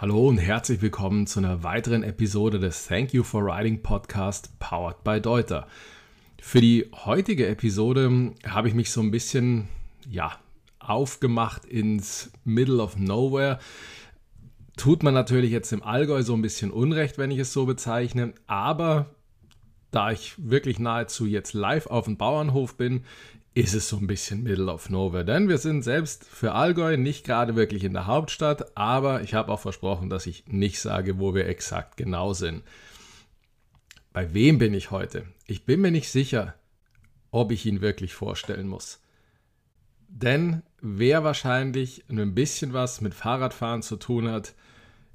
Hallo und herzlich willkommen zu einer weiteren Episode des Thank You for Writing Podcast powered by Deuter. Für die heutige Episode habe ich mich so ein bisschen, ja, aufgemacht ins Middle of Nowhere. Tut man natürlich jetzt im Allgäu so ein bisschen Unrecht, wenn ich es so bezeichne, aber da ich wirklich nahezu jetzt live auf dem Bauernhof bin, ist es so ein bisschen Middle of Nowhere. Denn wir sind selbst für Allgäu nicht gerade wirklich in der Hauptstadt, aber ich habe auch versprochen, dass ich nicht sage, wo wir exakt genau sind. Bei wem bin ich heute? Ich bin mir nicht sicher, ob ich ihn wirklich vorstellen muss. Denn wer wahrscheinlich ein bisschen was mit Fahrradfahren zu tun hat,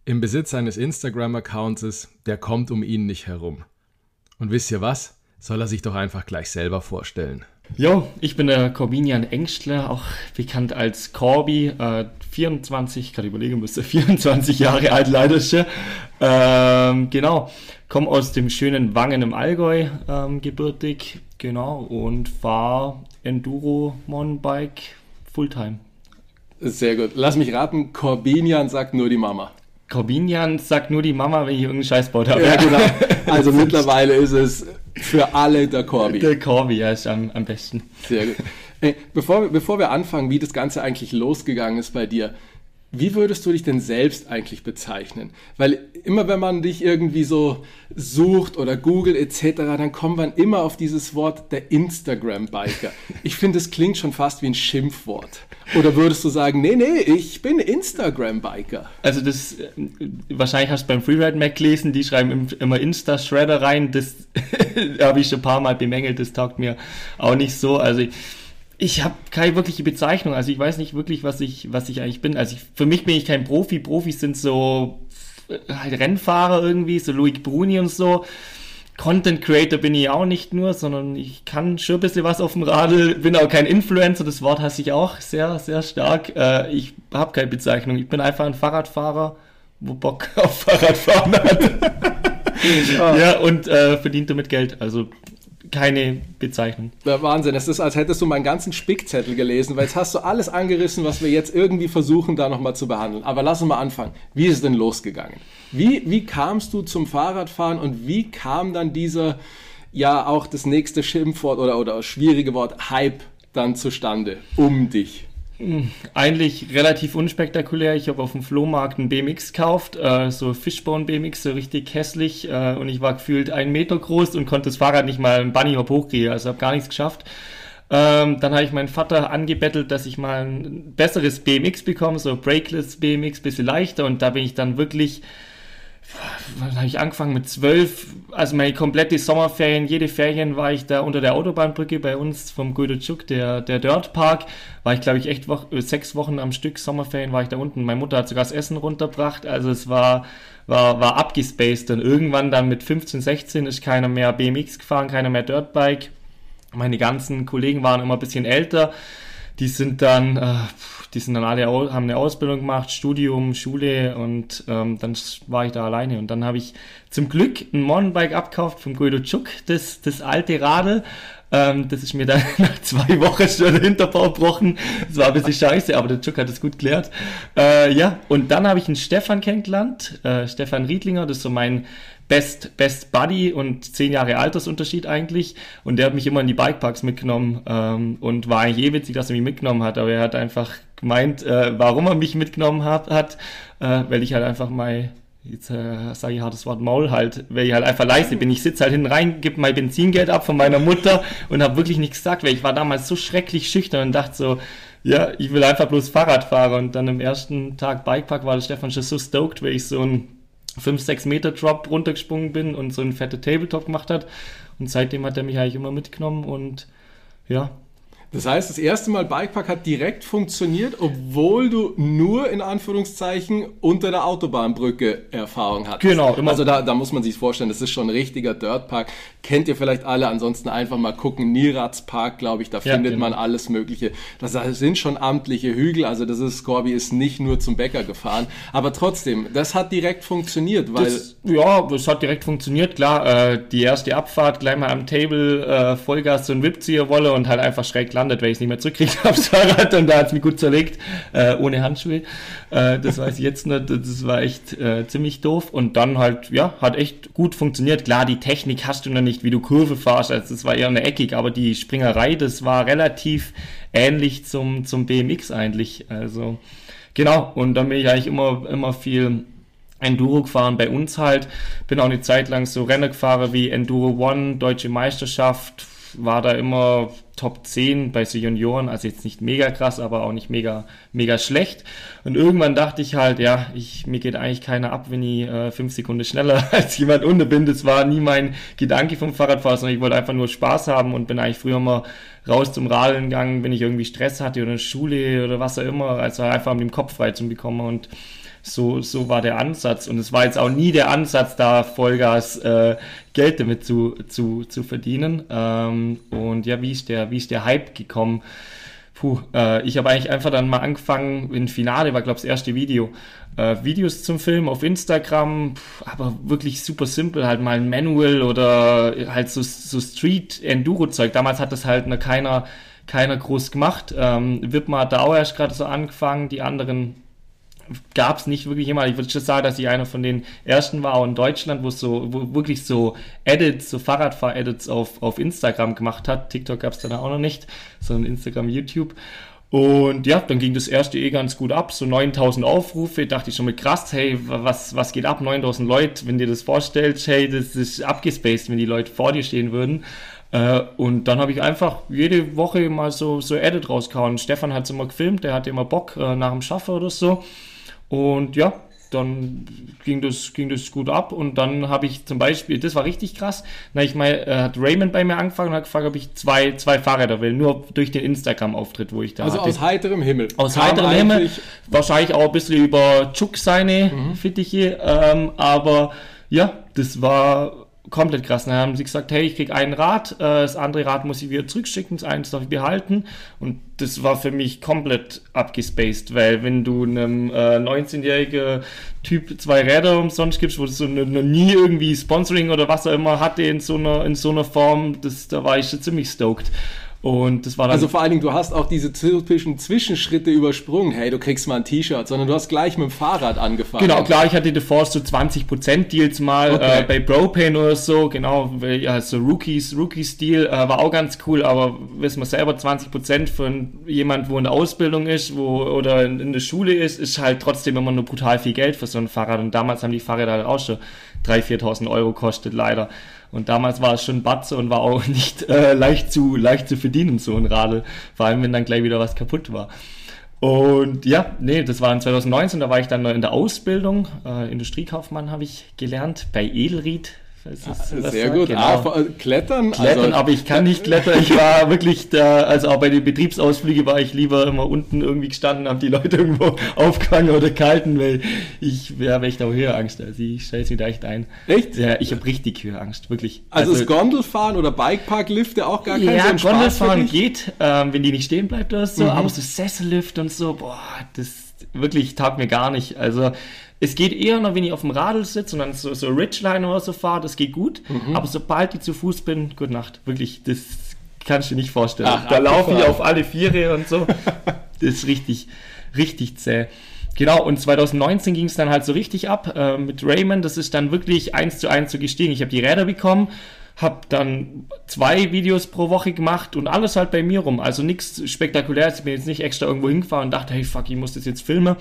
im Besitz eines Instagram-Accounts ist, der kommt um ihn nicht herum. Und wisst ihr was? Soll er sich doch einfach gleich selber vorstellen. Jo, ich bin der Corbinian Engstler, auch bekannt als Corby, äh, 24, gerade überlegen müsste, 24 Jahre alt leider schon. Ähm, genau, komme aus dem schönen Wangen im Allgäu ähm, gebürtig, genau, und fahre Enduro Mountainbike Fulltime. Sehr gut. Lass mich raten, Corbinian sagt nur die Mama. Corbinian sagt nur die Mama, wenn ich irgendeinen Scheiß baut habe. Ja, genau. Also mittlerweile ist es für alle der Corby. Der Corby, ja, ist am, am besten. Sehr gut. Hey, bevor, bevor wir anfangen, wie das Ganze eigentlich losgegangen ist bei dir, wie würdest du dich denn selbst eigentlich bezeichnen? Weil immer wenn man dich irgendwie so sucht oder googelt etc., dann kommt man immer auf dieses Wort der Instagram-Biker. Ich finde, es klingt schon fast wie ein Schimpfwort. Oder würdest du sagen, nee, nee, ich bin Instagram-Biker? Also das, wahrscheinlich hast du beim Freeride Mac gelesen, die schreiben immer Insta-Shredder rein. Das habe ich schon ein paar Mal bemängelt, das taugt mir auch nicht so. Also ich, ich habe keine wirkliche Bezeichnung. Also ich weiß nicht wirklich, was ich, was ich eigentlich bin. Also ich, für mich bin ich kein Profi. Profis sind so äh, halt Rennfahrer irgendwie, so Loic Bruni und so. Content Creator bin ich auch nicht nur, sondern ich kann schon ein bisschen was auf dem Radl, bin auch kein Influencer, das Wort hasse ich auch sehr, sehr stark. Äh, ich habe keine Bezeichnung, ich bin einfach ein Fahrradfahrer, wo Bock auf Fahrradfahren hat. ja, und äh, verdient damit Geld. Also keine Bezeichnung. Der Wahnsinn, es ist, als hättest du meinen ganzen Spickzettel gelesen, weil jetzt hast du alles angerissen, was wir jetzt irgendwie versuchen, da nochmal zu behandeln. Aber lass uns mal anfangen. Wie ist es denn losgegangen? Wie, wie kamst du zum Fahrradfahren und wie kam dann dieser, ja, auch das nächste Schimpfwort oder, oder schwierige Wort Hype dann zustande um dich? Eigentlich relativ unspektakulär. Ich habe auf dem Flohmarkt einen BMX gekauft, äh, so Fishbone BMX, so richtig hässlich. Äh, und ich war gefühlt einen Meter groß und konnte das Fahrrad nicht mal einen Bunnyhop hochkriegen. Also habe gar nichts geschafft. Ähm, dann habe ich meinen Vater angebettelt, dass ich mal ein besseres BMX bekomme, so Brakeless BMX, bisschen leichter. Und da bin ich dann wirklich wann habe ich angefangen? Mit zwölf, also meine komplette Sommerferien, jede Ferien war ich da unter der Autobahnbrücke bei uns vom Guidochuk, der, der Dirt Park, war ich glaube ich echt wo äh, sechs Wochen am Stück. Sommerferien war ich da unten. Meine Mutter hat sogar das Essen runtergebracht, also es war, war, war abgespaced. Und irgendwann dann mit 15, 16 ist keiner mehr BMX gefahren, keiner mehr Dirtbike. Meine ganzen Kollegen waren immer ein bisschen älter, die sind dann, äh, die sind dann alle, haben eine Ausbildung gemacht, Studium, Schule und ähm, dann war ich da alleine. Und dann habe ich zum Glück ein Mountainbike abgekauft vom Guido Chuk, das, das alte Radl. Ähm, das ist mir dann nach zwei Wochen schon der Hinterbau gebrochen. Das war ein bisschen scheiße, aber der Chuk hat es gut geklärt. Äh, ja, und dann habe ich einen Stefan kennengelernt, äh, Stefan Riedlinger, das ist so mein Best, Best Buddy und zehn Jahre Altersunterschied eigentlich. Und der hat mich immer in die Bikeparks mitgenommen ähm, und war eigentlich eh witzig, dass er mich mitgenommen hat. Aber er hat einfach gemeint, äh, warum er mich mitgenommen hat, hat äh, weil ich halt einfach mal jetzt äh, sage ich hartes Wort Maul halt, weil ich halt einfach leise bin. Ich sitze halt hinten rein, gebe mein Benzingeld ab von meiner Mutter und habe wirklich nichts gesagt, weil ich war damals so schrecklich schüchtern und dachte so, ja, ich will einfach bloß Fahrrad fahren. Und dann am ersten Tag Bikepark war der Stefan schon so stoked, weil ich so ein 5-6 Meter Drop runtergesprungen bin und so ein fette Tabletop gemacht hat. Und seitdem hat er mich eigentlich immer mitgenommen und ja, das heißt, das erste Mal Bikepark hat direkt funktioniert, obwohl du nur in Anführungszeichen unter der Autobahnbrücke Erfahrung hattest. Genau. Immer. Also da, da muss man sich vorstellen, das ist schon ein richtiger Dirtpark. Kennt ihr vielleicht alle, ansonsten einfach mal gucken. Nieratspark, glaube ich, da ja, findet genau. man alles Mögliche. Das sind schon amtliche Hügel, also das ist, Scorby ist nicht nur zum Bäcker gefahren. Aber trotzdem, das hat direkt funktioniert, weil... Das, ja, das hat direkt funktioniert, klar. Äh, die erste Abfahrt, gleich mal am Table, äh, Vollgas so ein Whipzieher wolle und halt einfach schräg lassen gestrandet, weil ich es nicht mehr zurückkriegt aufs Fahrrad und da hat es mich gut zerlegt, äh, ohne Handschuhe. Äh, das weiß ich jetzt nicht, das war echt äh, ziemlich doof. Und dann halt, ja, hat echt gut funktioniert. Klar, die Technik hast du noch nicht, wie du Kurve fahrst, also das war eher eine Eckig, aber die Springerei, das war relativ ähnlich zum, zum BMX eigentlich. Also, genau, und dann bin ich eigentlich immer, immer viel Enduro gefahren bei uns halt. Bin auch eine Zeit lang so Rennen gefahren wie Enduro One, Deutsche Meisterschaft, war da immer Top 10 bei so Junioren, also jetzt nicht mega krass, aber auch nicht mega, mega schlecht. Und irgendwann dachte ich halt, ja, ich, mir geht eigentlich keiner ab, wenn ich äh, fünf Sekunden schneller als jemand unten bin. Das war nie mein Gedanke vom Fahrradfahren, sondern ich wollte einfach nur Spaß haben und bin eigentlich früher mal raus zum Radeln gegangen, wenn ich irgendwie Stress hatte oder Schule oder was auch immer, also einfach um den Kopf frei zu bekommen und so, so war der Ansatz. Und es war jetzt auch nie der Ansatz, da Vollgas äh, Geld damit zu, zu, zu verdienen. Ähm, und ja, wie ist der, wie ist der Hype gekommen? Puh, äh, ich habe eigentlich einfach dann mal angefangen, in Finale war, glaube ich, das erste Video. Äh, Videos zum Film auf Instagram, aber wirklich super simpel, halt mal ein Manual oder halt so, so Street-Enduro-Zeug. Damals hat das halt noch keiner, keiner groß gemacht. Ähm, Wipma hat da auch erst gerade so angefangen, die anderen gab es nicht wirklich jemand. Ich würde schon sagen, dass ich einer von den ersten war in Deutschland, wo so, wo wirklich so Edits, so Fahrradfahr-Edits auf, auf Instagram gemacht hat. TikTok gab es dann auch noch nicht, sondern Instagram, YouTube. Und ja, dann ging das erste eh ganz gut ab, so 9000 Aufrufe, dachte ich schon mit krass, hey, was, was geht ab, 9000 Leute, wenn dir das vorstellst, hey, das ist abgespaced, wenn die Leute vor dir stehen würden. Äh, und dann habe ich einfach jede Woche mal so, so Edit rausgehauen. Stefan hat es immer gefilmt, der hatte immer Bock äh, nach dem Schaffen oder so. Und ja, dann ging das, ging das gut ab und dann habe ich zum Beispiel, das war richtig krass, na ich mal, äh, hat Raymond bei mir angefangen und hat gefragt, ob ich zwei, zwei Fahrräder will, nur durch den Instagram-Auftritt, wo ich da Also hatte. aus heiterem Himmel. Aus Kam heiterem Himmel, wahrscheinlich auch ein bisschen über Chuck seine Mhm. Fittiche, ähm, aber ja, das war komplett krass. Dann haben sie gesagt, hey, ich krieg ein Rad, äh, das andere Rad muss ich wieder zurückschicken, das eine darf ich behalten. Und das war für mich komplett abgespaced, weil wenn du einem äh, 19-jährigen Typ zwei Räder umsonst gibst, wo du so noch nie irgendwie Sponsoring oder was auch immer hatte in so einer, in so einer Form, das, da war ich schon ziemlich stoked. Und das war dann Also vor allen Dingen, du hast auch diese typischen Zwischenschritte übersprungen. Hey, du kriegst mal ein T-Shirt, sondern du hast gleich mit dem Fahrrad angefangen. Genau, klar, ich hatte davor so 20% Deals mal Okay. äh, bei Propane oder so, genau, ja, so Rookies, Rookie-Stil äh, war auch ganz cool, aber wissen wir selber, 20% von jemand, wo in der Ausbildung ist, wo oder in, in der Schule ist, ist halt trotzdem immer nur brutal viel Geld für so ein Fahrrad und damals haben die Fahrräder halt auch schon 3.000, 4.000 Euro kostet, leider. Und damals war es schon Batze und war auch nicht äh, leicht, zu, leicht zu verdienen, so ein Radl. Vor allem, wenn dann gleich wieder was kaputt war. Und ja, nee, das war in 2019, da war ich dann noch in der Ausbildung. Äh, Industriekaufmann habe ich gelernt bei Edelried. Das was Sehr gut. Genau. Ah, vor- klettern. Klettern, also, aber ich kann nicht klettern. Ich war wirklich da, also auch bei den Betriebsausflügen war ich lieber immer unten irgendwie gestanden, haben die Leute irgendwo aufgefangen oder gehalten, weil ich wäre ja, echt auch Höheangst. Also ich stelle mir da echt ein. Echt? Ja, ich habe richtig Höheangst, wirklich. also, das Gondelfahren oder Bikeparklifte auch gar kein ja, so Gondelfahren geht, ähm, wenn die nicht stehen bleibt oder so, Mhm. aber so Sessellift und so, boah, das wirklich taugt mir gar nicht. Also es geht eher noch, wenn ich auf dem Radl sitze und dann so, so Ridgeline oder so fahre, das geht gut, Mhm. aber sobald ich zu Fuß bin, gute Nacht, wirklich, das kannst du dir nicht vorstellen. Ach, da laufe ich auf alle Viere und so, das ist richtig, richtig zäh. Genau, und 2019 ging es dann halt so richtig ab äh, mit Raymond. Das ist dann wirklich eins zu eins so gestiegen. Ich habe die Räder bekommen, habe dann zwei Videos pro Woche gemacht und alles halt bei mir rum. Also nichts Spektakuläres. Ich bin jetzt nicht extra irgendwo hingefahren und dachte, hey fuck, ich muss das jetzt filmen.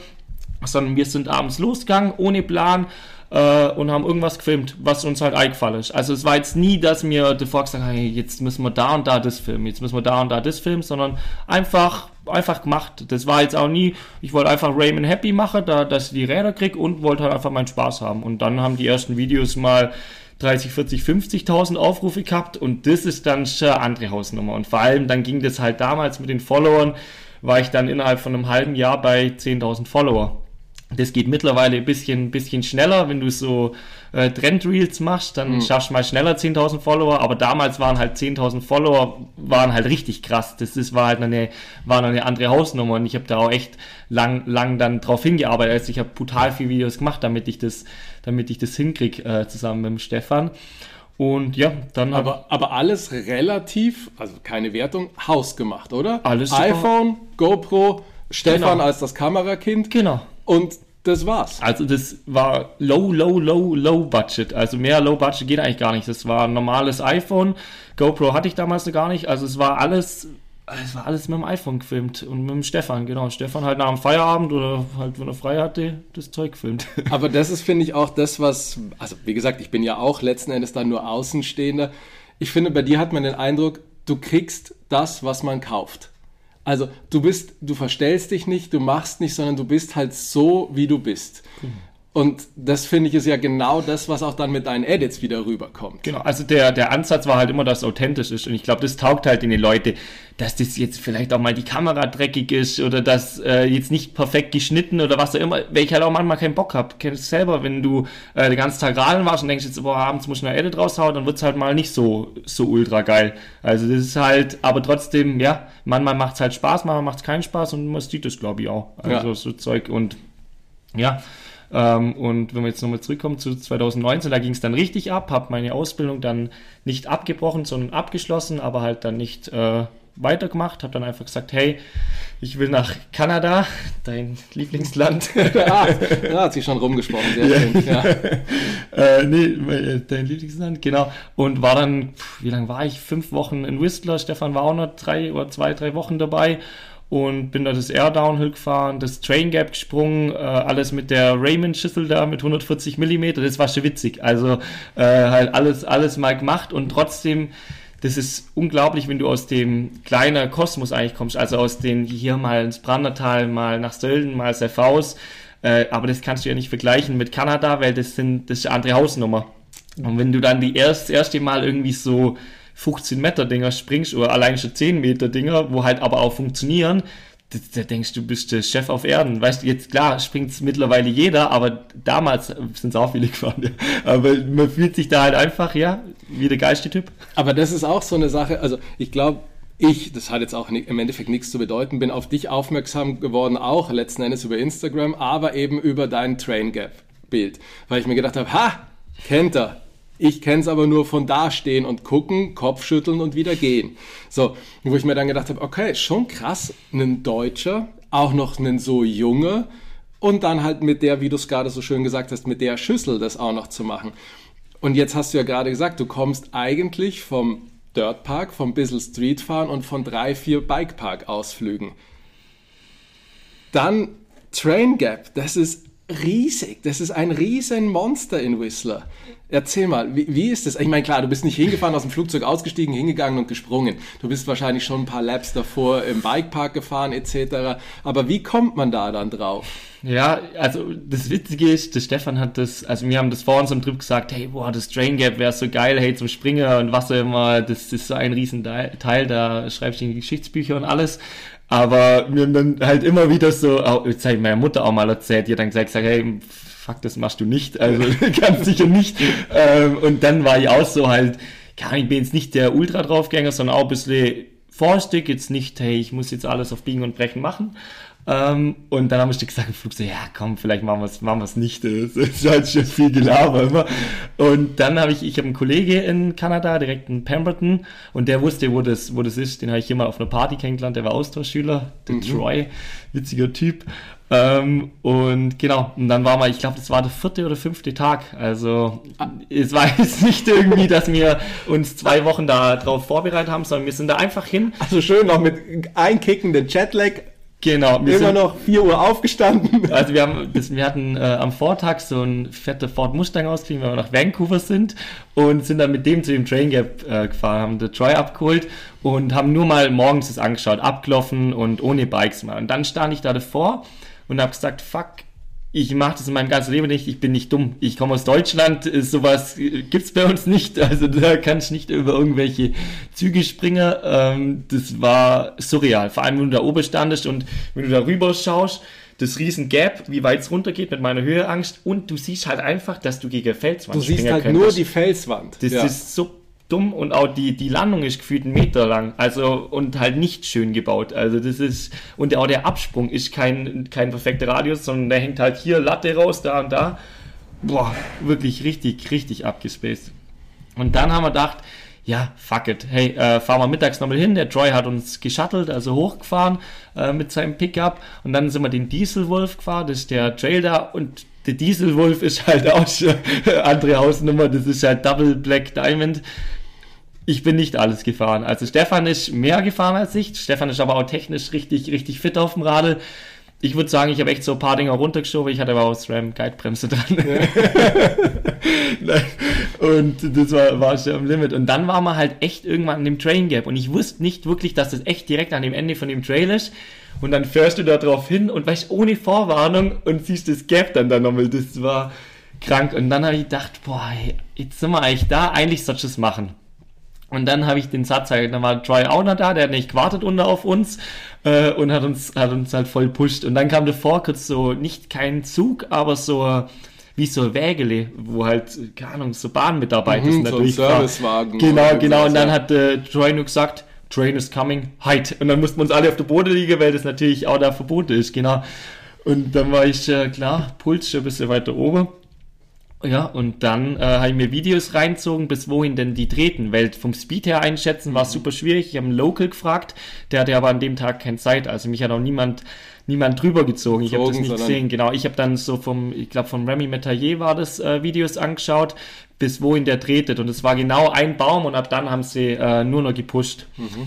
Sondern wir sind abends losgegangen, ohne Plan äh, und haben irgendwas gefilmt, was uns halt eingefallen ist. Also es war jetzt nie, dass mir davor gesagt haben, hey, jetzt müssen wir da und da das filmen, jetzt müssen wir da und da das filmen, sondern einfach einfach gemacht. Das war jetzt auch nie, ich wollte einfach Raymond happy machen, da, dass ich die Räder krieg und wollte halt einfach meinen Spaß haben. Und dann haben die ersten Videos mal 30, 40, 50.000 Aufrufe gehabt und das ist dann schon eine andere Hausnummer. Und vor allem dann ging das halt damals mit den Followern, war ich dann innerhalb von einem halben Jahr bei 10.000 Follower. Das geht mittlerweile ein bisschen, bisschen schneller, wenn du so äh, Trend-Reels machst, dann schaffst du mal schneller 10.000 Follower, aber damals waren halt 10.000 Follower, waren halt richtig krass. Das ist, war halt eine, war noch eine andere Hausnummer und ich habe da auch echt lang, lang dann drauf hingearbeitet. Also ich habe brutal viele Videos gemacht, damit ich das, damit ich das hinkrieg, äh, zusammen mit dem Stefan. Und ja, dann Aber, aber alles relativ, also keine Wertung, hausgemacht, oder? Alles super. iPhone, GoPro, Stefan Genau. als das Kamerakind genau. Und das war's. Also das war low, low, low, low budget. Also mehr low budget geht eigentlich gar nicht. Das war ein normales iPhone. GoPro hatte ich damals noch gar nicht. Also es war alles, es war alles mit dem iPhone gefilmt und mit dem Stefan, genau. Stefan halt nach dem Feierabend oder halt, wenn er frei hatte, das Zeug gefilmt. Aber das ist, finde ich, auch das, was, also wie gesagt, ich bin ja auch letzten Endes dann nur Außenstehender. Ich finde, bei dir hat man den Eindruck, du kriegst das, was man kauft. Also du bist, du verstellst dich nicht, du machst nicht, sondern du bist halt so, wie du bist. Und das finde ich ist ja genau das, was auch dann mit deinen Edits wieder rüberkommt. Genau, also der, der Ansatz war halt immer, dass es authentisch ist. Und ich glaube, das taugt halt in die Leute, dass das jetzt vielleicht auch mal die Kamera dreckig ist oder dass äh, jetzt nicht perfekt geschnitten oder was auch immer, weil ich halt auch manchmal keinen Bock hab. Kennst du selber, wenn du äh, den ganzen Tag radeln warst und denkst jetzt, boah, abends muss ich eine Edit raushauen, dann wird's halt mal nicht so, so ultra geil. Also das ist halt, aber trotzdem, ja, manchmal macht's halt Spaß, manchmal macht's keinen Spaß und man sieht das, glaube ich, auch. Also Ja. so Zeug und ja, ähm, und wenn wir jetzt nochmal zurückkommen zu 2019, da ging es dann richtig ab, habe meine Ausbildung dann nicht abgebrochen, sondern abgeschlossen, aber halt dann nicht äh, weitergemacht, habe dann einfach gesagt, hey, ich will nach Kanada, dein Lieblingsland. ah, da hat sie schon rumgesprochen, sehr schön. Ja. äh, nee, äh, dein Lieblingsland, genau. Und war dann, wie lange war ich? Fünf Wochen in Whistler. Stefan war auch noch drei oder zwei, drei Wochen dabei. Und bin da das Air Downhill gefahren, das Train Gap gesprungen, äh, alles mit der Raymond Schüssel da mit 140 Millimeter. Das war schon witzig. Also äh, halt alles, alles mal gemacht und trotzdem das ist unglaublich, wenn du aus dem kleinen Kosmos eigentlich kommst, also aus den hier mal ins Brandertal, mal nach Sölden, mal Sefhaus. Äh, aber das kannst du ja nicht vergleichen mit Kanada, weil das sind das ist eine andere Hausnummer. Und wenn du dann die erst, erste Mal irgendwie so 15 Meter Dinger springst oder allein schon 10 Meter Dinger, wo halt aber auch funktionieren, da, denkst du, bist der Chef auf Erden. Weißt du, jetzt klar springt mittlerweile jeder, aber damals sind es auch viele gefahren. Ja. Aber man fühlt sich da halt einfach, ja, wie der geilste Typ. Aber das ist auch so eine Sache, also ich glaube, ich, das hat jetzt auch im Endeffekt nichts zu bedeuten, bin auf dich aufmerksam geworden, auch letzten Endes über Instagram, aber eben über dein Train Gap Bild, weil ich mir gedacht habe, ha, kennt er. Ich kenne es aber nur von da stehen und gucken, Kopfschütteln und wieder gehen. So, wo ich mir dann gedacht habe, okay, schon krass, ein Deutscher, auch noch ein so junger und dann halt mit der, wie du es gerade so schön gesagt hast, mit der Schüssel das auch noch zu machen. Und jetzt hast du ja gerade gesagt, du kommst eigentlich vom Dirtpark, vom Bissel Streetfahren und von drei, vier Bikepark-Ausflügen. Dann Train Gap, das ist riesig, das ist ein riesen Monster in Whistler. Erzähl mal, wie, wie ist das? Ich meine, klar, du bist nicht hingefahren, aus dem Flugzeug ausgestiegen, hingegangen und gesprungen. Du bist wahrscheinlich schon ein paar Laps davor im Bikepark gefahren etc. Aber wie kommt man da dann drauf? Ja, also das Witzige ist, der Stefan hat das, also wir haben das vor unserem Trip gesagt, hey, boah, das Drain Gap wäre so geil, hey, zum Springer und was auch immer, das ist so ein riesen Teil, Teil, da schreibst du in die Geschichtsbücher und alles. Aber wir haben dann halt immer wieder so, auch, jetzt habe ich meiner Mutter auch mal erzählt, die hat dann gesagt hey, fuck, das machst du nicht, also ganz sicher nicht. Ähm, und dann war ich auch so halt, ja, ich bin jetzt nicht der Ultra draufgänger, sondern auch ein bisschen vorstig, jetzt nicht, hey, ich muss jetzt alles auf Biegen und Brechen machen. Ähm, und dann haben wir gesagt im Flug so, ja komm, vielleicht machen wir es machen wir's nicht. Das ist halt schon viel Gelaber immer. Und dann habe ich, ich habe einen Kollege in Kanada, direkt in Pemberton, und der wusste, wo das, wo das ist. Den habe ich hier mal auf einer Party kennengelernt, der war Austauschschüler, der Troy, witziger Typ. Ähm, und genau, und dann war mal, ich glaube, das war der vierte oder fünfte Tag. Also es war jetzt nicht irgendwie, dass wir uns zwei Wochen da drauf vorbereitet haben, sondern wir sind da einfach hin. Also schön noch mit einkickenden Jetlag, Genau, wir immer sind, noch 4 Uhr aufgestanden. Also wir haben, das, wir hatten äh, am Vortag so ein fetter Ford Mustang ausgekriegt, weil wir nach Vancouver sind und sind dann mit dem zu dem Train Gap äh, gefahren, haben den Troy abgeholt und haben nur mal morgens das angeschaut, abgelaufen und ohne Bikes mal. Und dann stand ich da davor und habe gesagt, fuck, ich mache das in meinem ganzen Leben nicht, ich bin nicht dumm. Ich komme aus Deutschland, äh, sowas äh, gibt's bei uns nicht. Also da kann ich nicht über irgendwelche Züge springen. Ähm, das war surreal. Vor allem, wenn du da oben standest und wenn du da rüber schaust, das riesen Gap, wie weit es runtergeht mit meiner Höheangst und du siehst halt einfach, dass du gegen Felswand Du siehst halt könntest. nur die Felswand. Das Ja. ist so dumm und auch die, die Landung ist gefühlt einen Meter lang. Also und halt nicht schön gebaut. Also das ist und auch der Absprung ist kein, kein perfekter Radius, sondern der hängt halt hier Latte raus, da und da. Boah, wirklich richtig, richtig abgespaced. Und dann haben wir gedacht, ja, fuck it. Hey, äh, fahren wir mittags nochmal hin. Der Troy hat uns geschuttelt, also hochgefahren äh, mit seinem Pickup. Und dann sind wir den Dieselwolf gefahren, das ist der Trail da. Und der Dieselwolf ist halt auch schon andere Hausnummer. Das ist halt Double Black Diamond. Ich bin nicht alles gefahren. Also Stefan ist mehr gefahren als ich. Stefan ist aber auch technisch richtig, richtig fit auf dem Radl ich würde sagen, ich habe echt so ein paar Dinger runtergeschoben. Ich hatte aber auch SRAM Guidebremse dran. Ja. und das war, war schon am Limit. Und dann waren wir halt echt irgendwann in dem Train Gap. Und ich wusste nicht wirklich, dass das echt direkt an dem Ende von dem Trail ist. Und dann fährst du da drauf hin und weißt ohne Vorwarnung und siehst das Gap dann da nochmal. Das war krank. Und dann habe ich gedacht, boah, jetzt sind wir eigentlich da. Eigentlich sollst du es machen. Und dann habe ich den Satz halt, dann war Troy auch noch da, der hat nicht gewartet unter auf uns äh, und hat uns, hat uns halt voll pusht. Und dann kam davor kurz so, nicht kein Zug, aber so wie so Wägele, wo halt, keine Ahnung, so Bahnmitarbeiter mhm, natürlich. So Servicewagen. Genau, genau. Und dann hat äh, Troy nur gesagt, Train is coming, halt. Und dann mussten wir uns alle auf der Boden liegen, weil das natürlich auch da verboten ist, genau. Und dann war ich, äh, klar, Puls schon ein bisschen weiter oben. Ja, und dann äh, habe ich mir Videos reinzogen, bis wohin denn die treten, weil vom Speed her einschätzen war mhm. super schwierig. Ich habe einen Local gefragt, der hatte aber an dem Tag keine Zeit, also mich hat auch niemand niemand drüber gezogen. Ich habe das nicht gesehen. Genau, ich habe dann so vom, ich glaube vom Remy Metayer war das äh, Videos angeschaut, bis wohin der tretet und es war genau ein Baum und ab dann haben sie äh, nur noch gepusht. Mhm.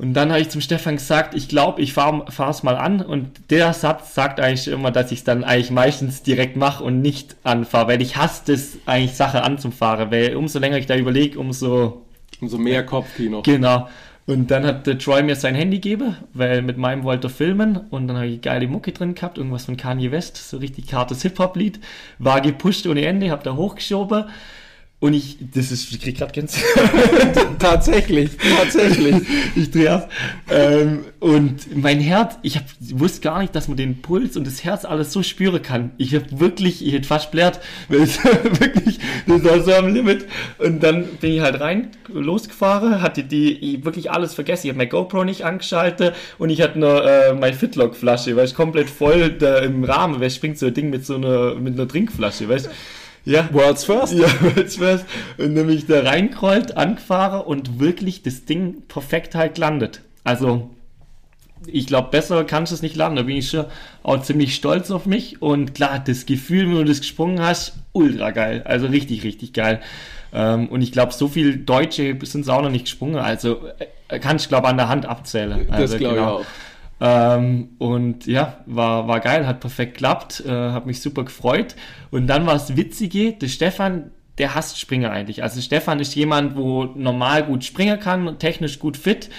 Und dann habe ich zum Stefan gesagt, ich glaube, ich fahre es mal an. Und der Satz sagt eigentlich immer, dass ich es dann eigentlich meistens direkt mache und nicht anfahre, weil ich hasse es eigentlich Sache anzufahren, weil umso länger ich da überlege, umso... Umso mehr Kopfkino. Genau. Und dann hat der Troy mir sein Handy gegeben, weil mit meinem wollte er filmen und dann habe ich geile Mucke drin gehabt, irgendwas von Kanye West, so richtig hartes Hip-Hop-Lied, war gepusht ohne Ende, hab da hochgeschoben und ich, das ist, ich krieg grad Gänsehaut. tatsächlich, tatsächlich. ich drehe ab. Ähm, und mein Herz, ich hab, wusste gar nicht, dass man den Puls und das Herz alles so spüren kann. Ich hab wirklich, ich hätte fast blärt, weil es wirklich, das war so am Limit. Und dann bin ich halt rein, losgefahren, hatte die, wirklich alles vergessen. Ich habe mein GoPro nicht angeschaltet und ich hatte nur äh, meine Fitlock-Flasche, weil ich komplett voll da im Rahmen, weil ich springt so ein Ding mit so einer, mit einer Trinkflasche, weißt du. Ja. World's First. Ja, World's First. Und nämlich da reinkrollt, angefahren und wirklich das Ding perfekt halt landet. Also, ich glaube, besser kannst du es nicht landen. Da bin ich schon auch ziemlich stolz auf mich. Und klar, das Gefühl, wenn du das gesprungen hast, ultra geil. Also richtig, richtig geil. Ähm, und ich glaube, so viel Deutsche sind es auch noch nicht gesprungen. Also äh, kannst du, glaube an der Hand abzählen. Also, das glaube genau. ich auch. Ähm, und ja, war, war geil, hat perfekt geklappt, äh, hat mich super gefreut. Und dann war es witzige, der Stefan, der hasst Springer eigentlich. Also Stefan ist jemand, wo normal gut springen kann, technisch gut fit.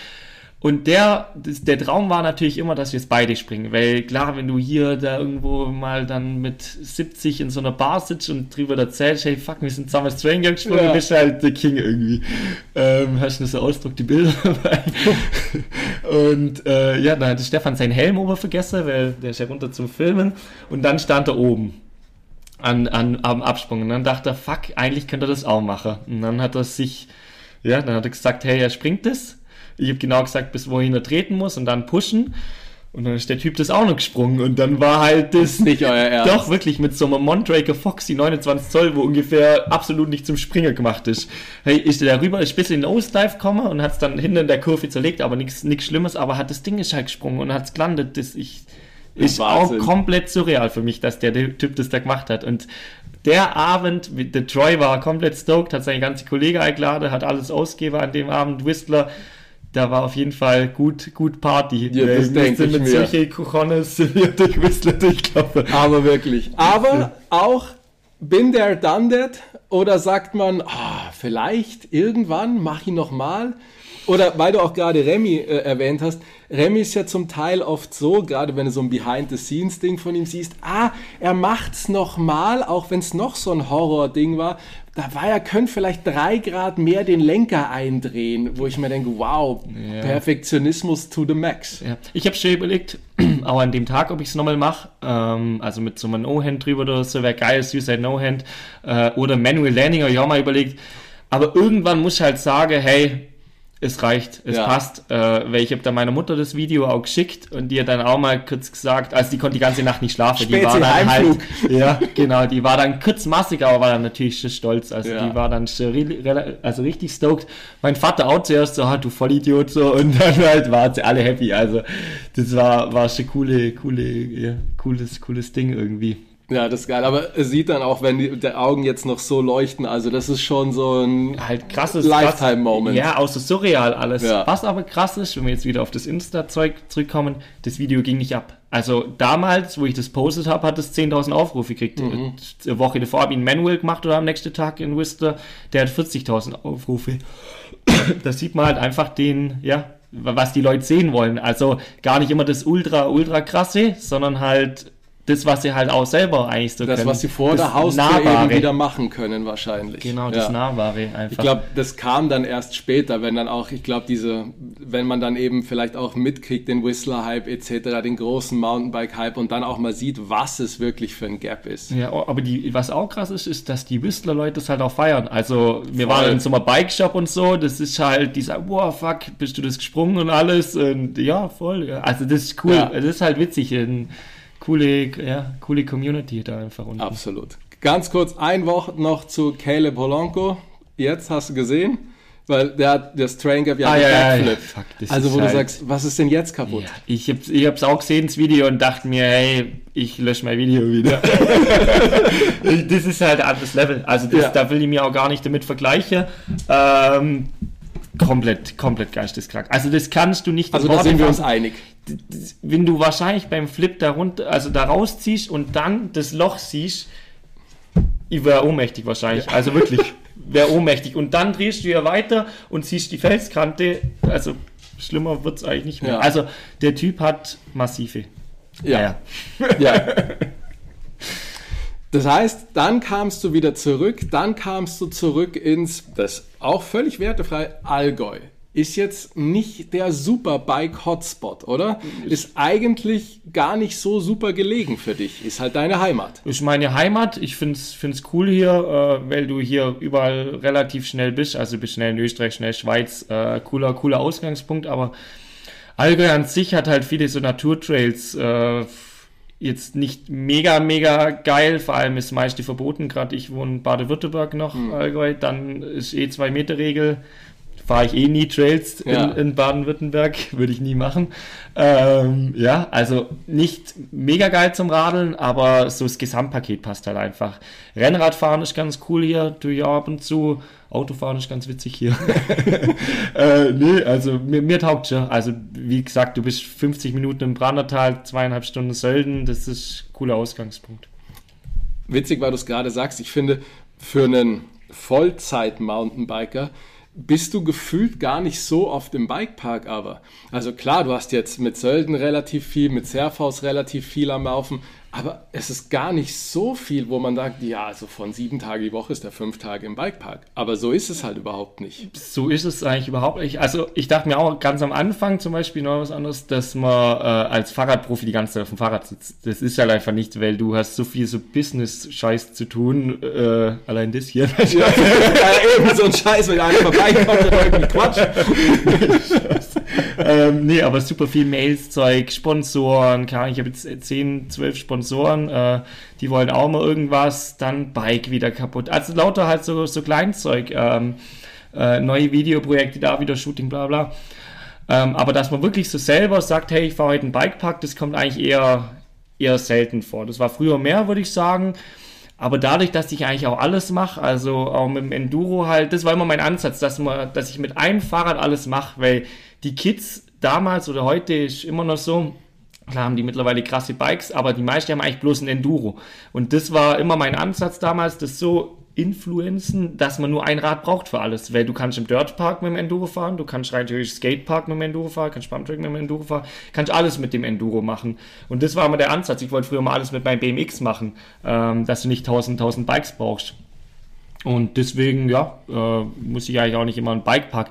Und der, der Traum war natürlich immer, dass wir es beide springen. Weil klar, wenn du hier da irgendwo mal dann mit 70 in so einer Bar sitzt und drüber erzählst, hey fuck, wir sind zusammen Stranger gesprungen, ja. bist du halt der King irgendwie. Ähm, hast du so Ausdruck die Bilder dabei. und äh, ja, dann hatte Stefan seinen Helm ober vergessen, weil der ist ja runter zum Filmen. Und dann stand er oben an, an, am Absprung. Und dann dachte er, fuck, eigentlich könnte er das auch machen. Und dann hat er sich, ja, dann hat er gesagt, hey, er springt das ich habe genau gesagt, bis wohin er treten muss und dann pushen. Und dann ist der Typ das auch noch gesprungen und dann war halt das, das nicht euer Ernst. Doch, wirklich mit so einem Mondraker Foxy 29 Zoll, wo ungefähr absolut nicht zum Springer gemacht ist. Hey, ist der darüber, ist ein bisschen in Nose-Dive gekommen und hat es dann hinten in der Kurve zerlegt, aber nichts Schlimmes, aber hat das Ding ist halt gesprungen und hat es gelandet. Das ich, ist Wahnsinn. auch komplett surreal für mich, dass der, der Typ das da gemacht hat. Und der Abend, der Troy war komplett stoked, hat seine ganze Kollege eingeladen, hat alles ausgegeben an dem Abend, Whistler da war auf jeden Fall gut, gut Party. Ja, das denke ich mit mir. solche Cojones durch Whistler durchlaufen. Aber wirklich. Aber auch bin there, done that? Oder sagt man, ah, vielleicht irgendwann mache ich noch mal? Oder weil du auch gerade Remy äh, erwähnt hast, Remy ist ja zum Teil oft so, gerade wenn du so ein Behind-the-Scenes-Ding von ihm siehst, ah, er macht's noch mal, auch wenn es noch so ein Horror-Ding war, da war er, könnte vielleicht drei Grad mehr den Lenker eindrehen, wo ich mir denke, wow, ja. Perfektionismus to the max. Ja. Ich habe schon überlegt, auch an dem Tag, ob ich es nochmal mache, ähm, also mit so einem No-Hand drüber oder so, wäre geil, Suicide No-Hand äh, oder Manual Landing, habe ich auch mal überlegt, aber irgendwann muss ich halt sagen, hey, es reicht, es Ja. passt. Äh, weil ich habe dann meiner Mutter das Video auch geschickt und die hat dann auch mal kurz gesagt, also die konnte die ganze Nacht nicht schlafen. die Spezi, war dann Heimflug. halt, ja, genau, die war dann kurz massig, aber war dann natürlich schon stolz. Also Ja. die war dann schon also richtig stoked. Mein Vater auch zuerst so, ah, du Vollidiot, so und dann halt waren sie alle happy. Also das war, war schon coole, coole, ja, cooles, cooles Ding irgendwie. Ja, das ist geil. Aber es sieht dann auch, wenn die, die Augen jetzt noch so leuchten. Also das ist schon so ein halt krasses Lifetime-Moment. Ja, auch so surreal alles. Ja. Was aber krass ist, wenn wir jetzt wieder auf das Insta-Zeug zurückkommen, das Video ging nicht ab. Also damals, wo ich das postet habe, hat es 10.000 Aufrufe gekriegt. Mhm. Eine Woche davor habe ich einen Manual gemacht oder am nächsten Tag in Whistler, der hat 40.000 Aufrufe. da sieht man halt einfach den, ja, was die Leute sehen wollen. Also gar nicht immer das ultra, ultra krasse, sondern halt das, was sie halt auch selber eigentlich so das, können. was sie vor Das der Haustür Nahbare. eben wieder machen können, wahrscheinlich. Genau, das ja. Nahbare einfach. Ich glaube, das kam dann erst später, wenn dann auch, ich glaube, diese, wenn man dann eben vielleicht auch mitkriegt, den Whistler-Hype etc., den großen Mountainbike-Hype und dann auch mal sieht, was es wirklich für ein Gap ist. Ja, aber die, was auch krass ist, ist, dass die Whistler-Leute das halt auch feiern. Also, wir Voll. waren in so einem Bike-Shop und so, das ist halt, die sagen, wow, fuck, bist du das gesprungen und alles? Und ja, voll. Also, das ist cool. Ja. Das ist halt witzig. Coole, ja, coole Community da einfach unten. Absolut. Ganz kurz ein Wort noch zu Caleb Polanco. Jetzt hast du gesehen, weil der hat das Train Gap ja Ah, ja, ja. Fuck, Also, wo du halt- sagst, was ist denn jetzt kaputt? Ja, ich hab's, ich hab's auch gesehen, das Video, und dachte mir, hey, ich lösche mein Video wieder. das ist halt ein anderes Level. Also das, Ja. da will ich mir auch gar nicht damit vergleichen. Ähm, komplett, komplett geisteskrank. Also das kannst du nicht Also, da sind wir uns einig. Wenn du wahrscheinlich beim Flip da runter, also da rausziehst und dann das Loch siehst, ich wäre ohnmächtig wahrscheinlich. Also wirklich, wäre ohnmächtig. Und dann drehst du ja weiter und siehst die Felskante. Also schlimmer wird's eigentlich nicht mehr. Ja. Also der Typ hat massive. Ja. Ja. Das heißt, dann kamst du wieder zurück, dann kamst du zurück ins, das auch völlig wertefrei, Allgäu. Ist jetzt nicht der super Bike-Hotspot, oder? Ist eigentlich gar nicht so super gelegen für dich. Ist halt deine Heimat. Ist meine Heimat. Ich find's find's cool hier, äh, weil du hier überall relativ schnell bist. Also bist schnell in Österreich, schnell Schweiz. Äh, cooler, cooler Ausgangspunkt. Aber Allgäu an sich hat halt viele so Naturtrails. Äh, jetzt nicht mega, mega geil. Vor allem ist meiste verboten. Gerade ich wohne in Baden-Württemberg noch, Allgäu. Dann ist eh 2-Meter-Regel. Fahre ich eh nie Trails Ja. in, in Baden-Württemberg. Würde ich nie machen. Ähm, ja, also nicht mega geil zum Radeln, aber so das Gesamtpaket passt halt einfach. Rennradfahren ist ganz cool hier, tue ich auch ab und zu. Autofahren ist ganz witzig hier. äh, nee, also mir, mir taugt schon. Also wie gesagt, du bist 50 Minuten im Brandertal, zweieinhalb Stunden Sölden, das ist ein cooler Ausgangspunkt. Witzig, weil du es gerade sagst. Ich finde, für einen Vollzeit-Mountainbiker bist du gefühlt gar nicht so oft im Bikepark, aber. Also klar, du hast jetzt mit Sölden relativ viel, mit Serfaus relativ viel am Laufen, aber es ist gar nicht so viel, wo man sagt, ja, also von sieben Tage die Woche ist der fünf Tage im Bikepark. Aber so ist es halt überhaupt nicht. So ist es eigentlich überhaupt nicht. Also ich dachte mir auch ganz am Anfang zum Beispiel noch was anderes, dass man äh, als Fahrradprofi die ganze Zeit auf dem Fahrrad sitzt. Das ist halt einfach nicht, weil du hast so viel so Business-Scheiß zu tun. Äh, allein das hier. Ja, eben so ein Scheiß, wenn einer vorbeikommt und irgendwie quatscht. Ähm, nee, aber super viel Mails-Zeug, Sponsoren, Ahnung, ich habe jetzt 10, 12 Sponsoren, äh, die wollen auch mal irgendwas, dann Bike wieder kaputt. Also lauter halt so, so Kleinzeug, ähm, äh, neue Videoprojekte, da wieder Shooting, bla bla. Ähm, aber dass man wirklich so selber sagt, hey, ich fahre heute einen Bikepark, das kommt eigentlich eher, eher selten vor. Das war früher mehr, würde ich sagen. Aber dadurch, dass ich eigentlich auch alles mache, also auch mit dem Enduro halt, das war immer mein Ansatz, dass, man, dass ich mit einem Fahrrad alles mache, weil die Kids damals oder heute ist immer noch so, klar haben die mittlerweile krasse Bikes, aber die meisten haben eigentlich bloß ein Enduro. Und das war immer mein Ansatz damals, das so influenzen, dass man nur ein Rad braucht für alles, weil du kannst im Dirtpark mit dem Enduro fahren, du kannst rein theoretisch Skatepark mit dem Enduro fahren, kannst Pumptrack mit dem Enduro fahren, kannst alles mit dem Enduro machen. Und das war immer der Ansatz. Ich wollte früher mal alles mit meinem BMX machen, ähm, dass du nicht 1000, 1000 Bikes brauchst. Und deswegen, ja, äh, muss ich eigentlich auch nicht immer einen Bikepark.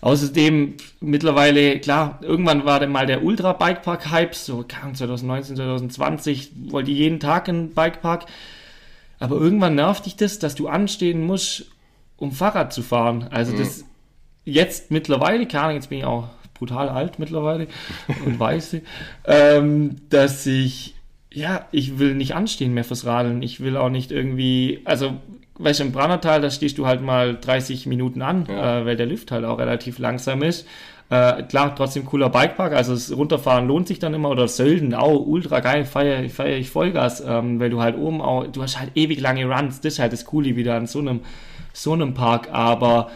Außerdem mittlerweile, klar, irgendwann war dann mal der Ultra-Bikepark-Hype, so keine Ahnung, 2019, 2020, wollte ich jeden Tag einen Bikepark. Aber irgendwann nervt dich das, dass du anstehen musst, um Fahrrad zu fahren. Also das jetzt mittlerweile, keine jetzt bin ich auch brutal alt mittlerweile und weiß, ähm, dass ich, ja, ich will nicht anstehen mehr fürs Radeln. Ich will auch nicht irgendwie, also, weißt du, im Brannertal, da stehst du halt mal 30 Minuten an, Ja. äh, weil der Lift halt auch relativ langsam ist. Äh, klar, trotzdem cooler Bikepark, also das Runterfahren lohnt sich dann immer, oder Sölden, auch ultra geil, feier, feier ich Vollgas, ähm, weil du halt oben auch, du hast halt ewig lange Runs, das ist halt das Coole wieder an so einem, so einem Park, aber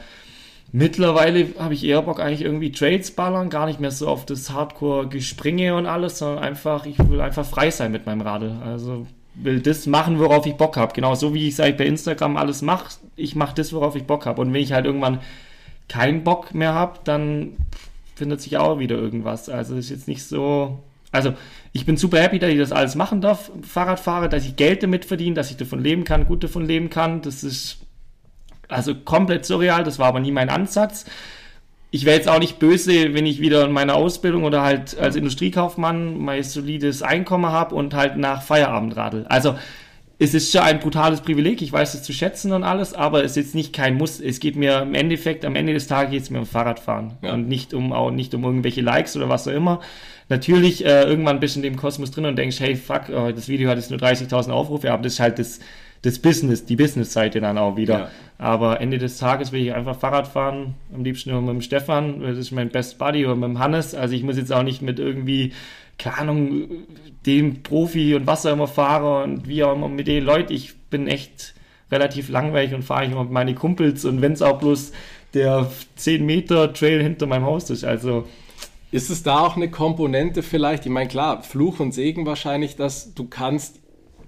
Mittlerweile habe ich eher Bock eigentlich irgendwie Trails ballern, gar nicht mehr so auf das Hardcore-Gespringe und alles, sondern einfach, ich will einfach frei sein mit meinem Radl. Also will das machen, worauf ich Bock habe. Genau so wie ich sage bei Instagram alles mache, ich mache das, worauf ich Bock habe. Und wenn ich halt irgendwann keinen Bock mehr habe, dann findet sich auch wieder irgendwas. Also ist jetzt nicht so. Also ich bin super happy, dass ich das alles machen darf, Fahrrad fahre, dass ich Geld damit verdiene, dass ich davon leben kann, gut davon leben kann. Das ist also komplett surreal, das war aber nie mein Ansatz. Ich wäre jetzt auch nicht böse, wenn ich wieder in meiner Ausbildung oder halt als Industriekaufmann mein solides Einkommen habe und halt nach Feierabend radel. Also es ist schon ein brutales Privileg, ich weiß es zu schätzen und alles, aber es ist jetzt nicht kein Muss. Es geht mir im Endeffekt, am Ende des Tages geht es mir um Fahrradfahren Ja. und nicht um auch nicht um irgendwelche Likes oder was auch immer. Natürlich äh, irgendwann bist du in dem Kosmos drin und denkst, hey fuck, oh, das Video hat jetzt nur 30.000 Aufrufe, aber das ist halt das, das Business, die Business-Seite dann auch wieder. Ja. Aber Ende des Tages will ich einfach Fahrrad fahren, am liebsten nur mit dem Stefan, das ist mein Best Buddy oder mit dem Hannes. Also ich muss jetzt auch nicht mit irgendwie, keine Ahnung, dem Profi und was auch immer fahre und wie auch immer mit den Leuten. Ich bin echt relativ langweilig und fahre ich immer mit meinen Kumpels und wenn es auch bloß der 10 Meter Trail hinter meinem Haus ist. Also Ist es da auch eine Komponente vielleicht? Ich meine, klar, Fluch und Segen wahrscheinlich, dass du kannst,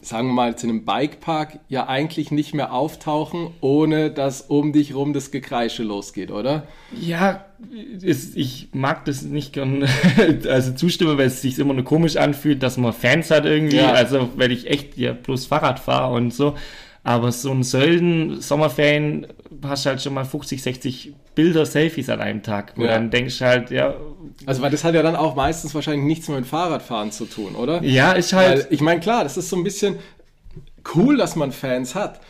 sagen wir mal, jetzt in einem Bikepark ja eigentlich nicht mehr auftauchen, ohne dass um dich rum das Gekreische losgeht, oder? Ja, ist, ich mag das nicht gern, also zustimmen, weil es sich immer nur komisch anfühlt, dass man Fans hat irgendwie, Ja. also weil ich echt ja bloß Fahrrad fahre und so. Aber so ein Sölden, Sommerferien, hast halt schon mal 50, 60 Bilder, Selfies an einem Tag. Wo Ja. dann denkst du halt, ja, Also, weil das hat ja dann auch meistens wahrscheinlich nichts mehr mit Fahrradfahren zu tun, oder? ja, ist halt, Weil, ich meine, klar, das ist so ein bisschen cool, dass man Fans hat.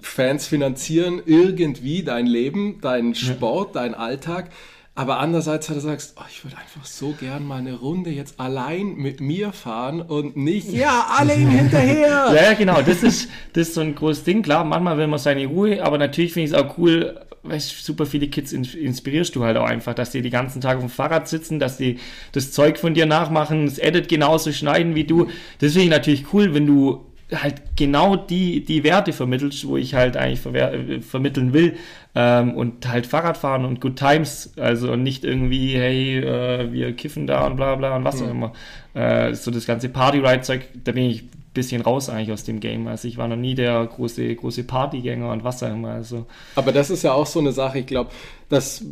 Fans finanzieren irgendwie dein Leben, deinen Sport, deinen Alltag. Aber andererseits, wenn du sagst, oh, ich würde einfach so gern mal eine Runde jetzt allein mit mir fahren und nicht, ja, alle ihm hinterher. Ja, ja, genau, das ist, das ist so ein großes Ding. Klar, manchmal will man seine Ruhe, aber natürlich finde ich es auch cool, weißt, du, super viele Kids in, inspirierst du halt auch einfach, dass die die ganzen Tage auf dem Fahrrad sitzen, dass die das Zeug von dir nachmachen, das Edit genauso schneiden wie du. Das finde ich natürlich cool, wenn du halt genau die, die Werte vermittelst, wo ich halt eigentlich verwer- äh, vermitteln will. Ähm, und halt Fahrradfahren und Good Times, also und nicht irgendwie, hey, äh, wir kiffen da und bla bla und was auch immer. Äh, so das ganze Party-Ride-Zeug, da bin ich ein bisschen raus eigentlich aus dem Game. Also ich war noch nie der große, große Partygänger und was auch immer. Also Aber das ist ja auch so eine Sache, ich glaube, dass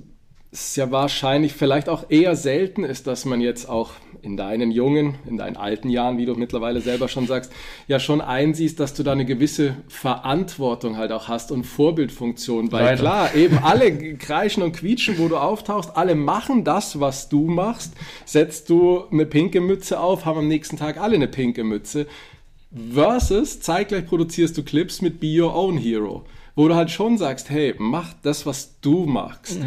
es ja wahrscheinlich vielleicht auch eher selten ist, dass man jetzt auch in deinen jungen, in deinen alten Jahren, wie du mittlerweile selber schon sagst, ja schon einsiehst, dass du da eine gewisse Verantwortung halt auch hast und Vorbildfunktion. Weil Leider. klar, eben alle kreischen und quietschen, wo du auftauchst, alle machen das, was du machst. Setzt du eine pinke Mütze auf, haben am nächsten Tag alle eine pinke Mütze. Versus zeitgleich produzierst du Clips mit Be Your Own Hero, wo du halt schon sagst, hey, mach das, was du magst.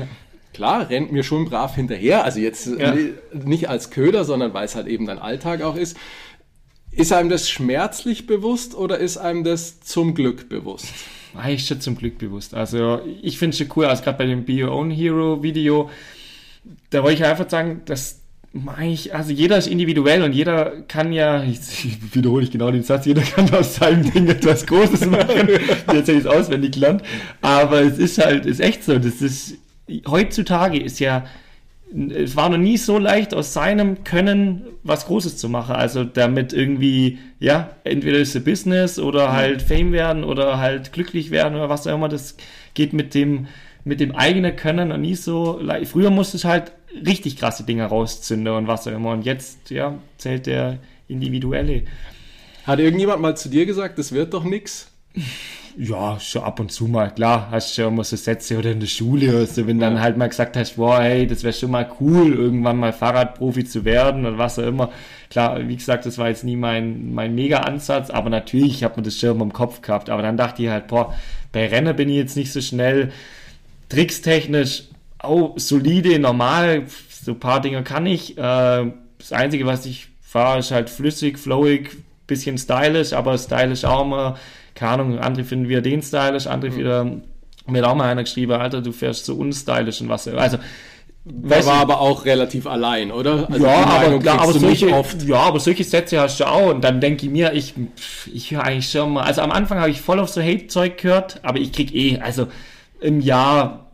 Klar, rennt mir schon brav hinterher, also jetzt Ja. äh, nicht als Köder, sondern weil es halt eben dein Alltag auch ist. Ist einem das schmerzlich bewusst oder ist einem das zum Glück bewusst? war ich schon zum Glück bewusst. Also ich finde es schon cool, also gerade bei dem Be Your Own Hero Video, da wollte ich einfach sagen, dass ich, also jeder ist individuell und jeder kann ja, ich wiederhole ich genau den Satz, jeder kann aus seinem Ding etwas Großes machen. Jetzt hätte ich es auswendig gelernt. Aber es ist halt, ist echt so. Das ist, heutzutage ist ja, es war noch nie so leicht, aus seinem Können was Großes zu machen. Also damit irgendwie, ja, entweder ist es Business oder halt Fame werden oder halt glücklich werden oder was auch immer. Das geht mit dem, mit dem eigenen Können noch nie so leicht. Früher musste ich halt richtig krasse Dinge rauszünden und was auch immer. Und jetzt, ja, zählt der individuelle. Hat irgendjemand mal zu dir gesagt, das wird doch nix? Ja, schon ab und zu mal. Klar, hast schon mal so Sätze oder in der Schule oder so, wenn dann Ja. halt mal gesagt hast, boah, hey, das wäre schon mal cool, irgendwann mal Fahrradprofi zu werden oder was auch immer. Klar, wie gesagt, das war jetzt nie mein, mein Mega-Ansatz, aber natürlich hat man das schon immer im Kopf gehabt. Aber dann dachte ich halt, boah, bei Rennen bin ich jetzt nicht so schnell. Trickstechnisch oh, solide, normal, so ein paar Dinge kann ich. Äh, das Einzige, was ich fahre, ist halt flüssig, flowig, bisschen stylisch, aber stylisch auch immer, keine Ahnung, andere finden wir den stylisch, andere mhm. wieder, mir hat auch mal einer geschrieben, Alter, du fährst so unstylisch und was, also, der war aber auch relativ allein, oder? Also ja, aber, klar, aber solche, ja, aber solche Sätze hast du auch. Und dann denke ich mir, ich, ich höre eigentlich schon mal. Also am Anfang habe ich voll auf so Hate-Zeug gehört, aber ich krieg eh, also im Jahr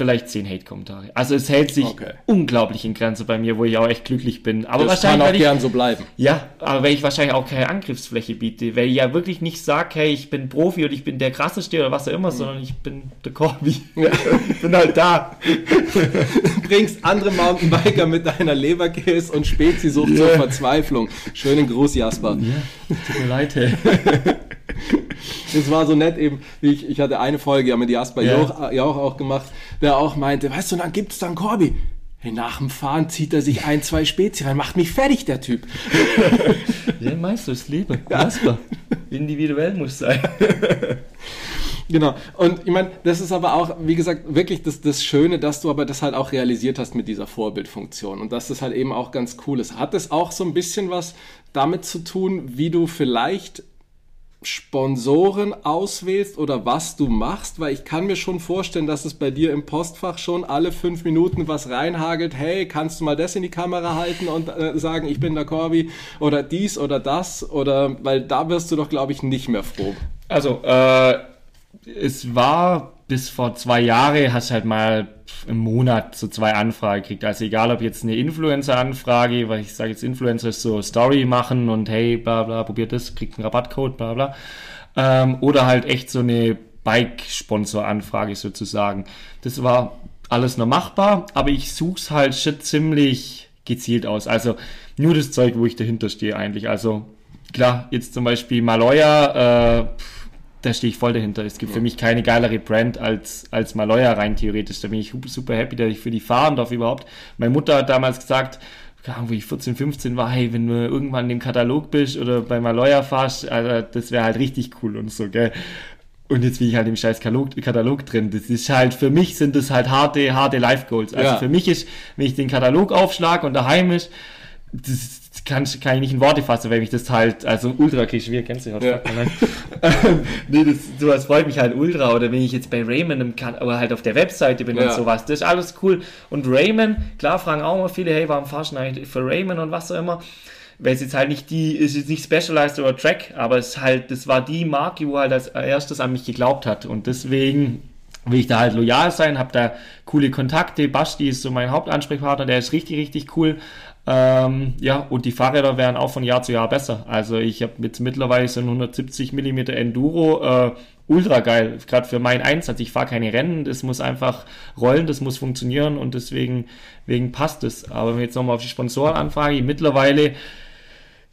vielleicht zehn Hate-Kommentare. Also es hält sich okay. unglaublich in Grenze bei mir, wo ich auch echt glücklich bin. Aber das wahrscheinlich kann auch gern so bleiben. Ja, aber weil ich wahrscheinlich auch keine Angriffsfläche biete, weil ich ja wirklich nicht sage, hey, ich bin Profi und ich bin der krasseste oder was auch immer, mhm. sondern ich bin der Corby. Ja. ich bin halt da. du bringst andere Mountainbiker mit deiner Leberkäse und Spezisucht yeah. zur Verzweiflung. Schönen Gruß, Jasper. Ja, tut mir leid, hey. Es war so nett eben, ich, ich hatte eine Folge ja mit Jasper yeah. Jauch, Jauch auch gemacht, der auch meinte, weißt du, dann gibt es dann Corby. Hey, nach dem Fahren zieht er sich ein, zwei Spezi rein, macht mich fertig, der Typ. ja, meinst du, das Leben. Ja. Jasper. Individuell muss sein. Genau. Und ich meine, das ist aber auch, wie gesagt, wirklich das, das Schöne, dass du aber das halt auch realisiert hast mit dieser Vorbildfunktion und dass das halt eben auch ganz cool ist. Hat es auch so ein bisschen was damit zu tun, wie du vielleicht Sponsoren auswählst oder was du machst, weil ich kann mir schon vorstellen, dass es bei dir im Postfach schon alle fünf Minuten was reinhagelt. Hey, kannst du mal das in die Kamera halten und äh, sagen, ich bin der Corby oder dies oder das oder weil da wirst du doch, glaube ich, nicht mehr froh. Also äh, es war bis vor zwei Jahren hast du halt mal im Monat so zwei Anfragen gekriegt. Also egal, ob jetzt eine Influencer-Anfrage, weil ich sage jetzt Influencer ist so Story machen und hey, bla bla, probiert das, kriegt einen Rabattcode, bla bla. Ähm, oder halt echt so eine Bike-Sponsor-Anfrage sozusagen. Das war alles noch machbar, aber ich suche es halt schon ziemlich gezielt aus. Also nur das Zeug, wo ich dahinter stehe eigentlich. Also klar, jetzt zum Beispiel Maloya, äh, da stehe ich voll dahinter. Es gibt ja. für mich keine geilere Brand als, als Maloya rein theoretisch. Da bin ich super happy, dass ich für die fahren darf überhaupt. Meine Mutter hat damals gesagt, wo ich 14, 15 war, hey, wenn du irgendwann im Katalog bist oder bei Maloya fahrst, also das wäre halt richtig cool und so, gell. Und jetzt bin ich halt im scheiß Katalog, Katalog drin. Das ist halt, für mich sind das halt harte, harte Life Goals. Also ja. für mich ist, wenn ich den Katalog aufschlag und daheim ist, das, kann, kann ich nicht in Worte fassen, weil mich das halt, also ultra klischee, kennst du. Ja. nee, das, sowas freut mich halt ultra. Oder wenn ich jetzt bei Raymond im kan oder halt auf der Webseite bin ja. und sowas, das ist alles cool. Und Raymond, klar fragen auch immer viele, hey, warum fahrst du eigentlich für Raymond und was auch immer? Weil es jetzt halt nicht die, ist jetzt nicht Specialized oder Track, aber es halt, das war die Marke, wo halt als erstes an mich geglaubt hat. Und deswegen will ich da halt loyal sein, habe da coole Kontakte. Basti ist so mein Hauptansprechpartner, der ist richtig, richtig cool. Ähm, ja, und die Fahrräder werden auch von Jahr zu Jahr besser. Also ich habe jetzt mittlerweile so ein 170 mm Enduro, äh, ultra geil, gerade für meinen Einsatz. Ich fahre keine Rennen, das muss einfach rollen, das muss funktionieren und deswegen wegen passt es. Aber wenn wir jetzt nochmal auf die Sponsoren anfragen, mittlerweile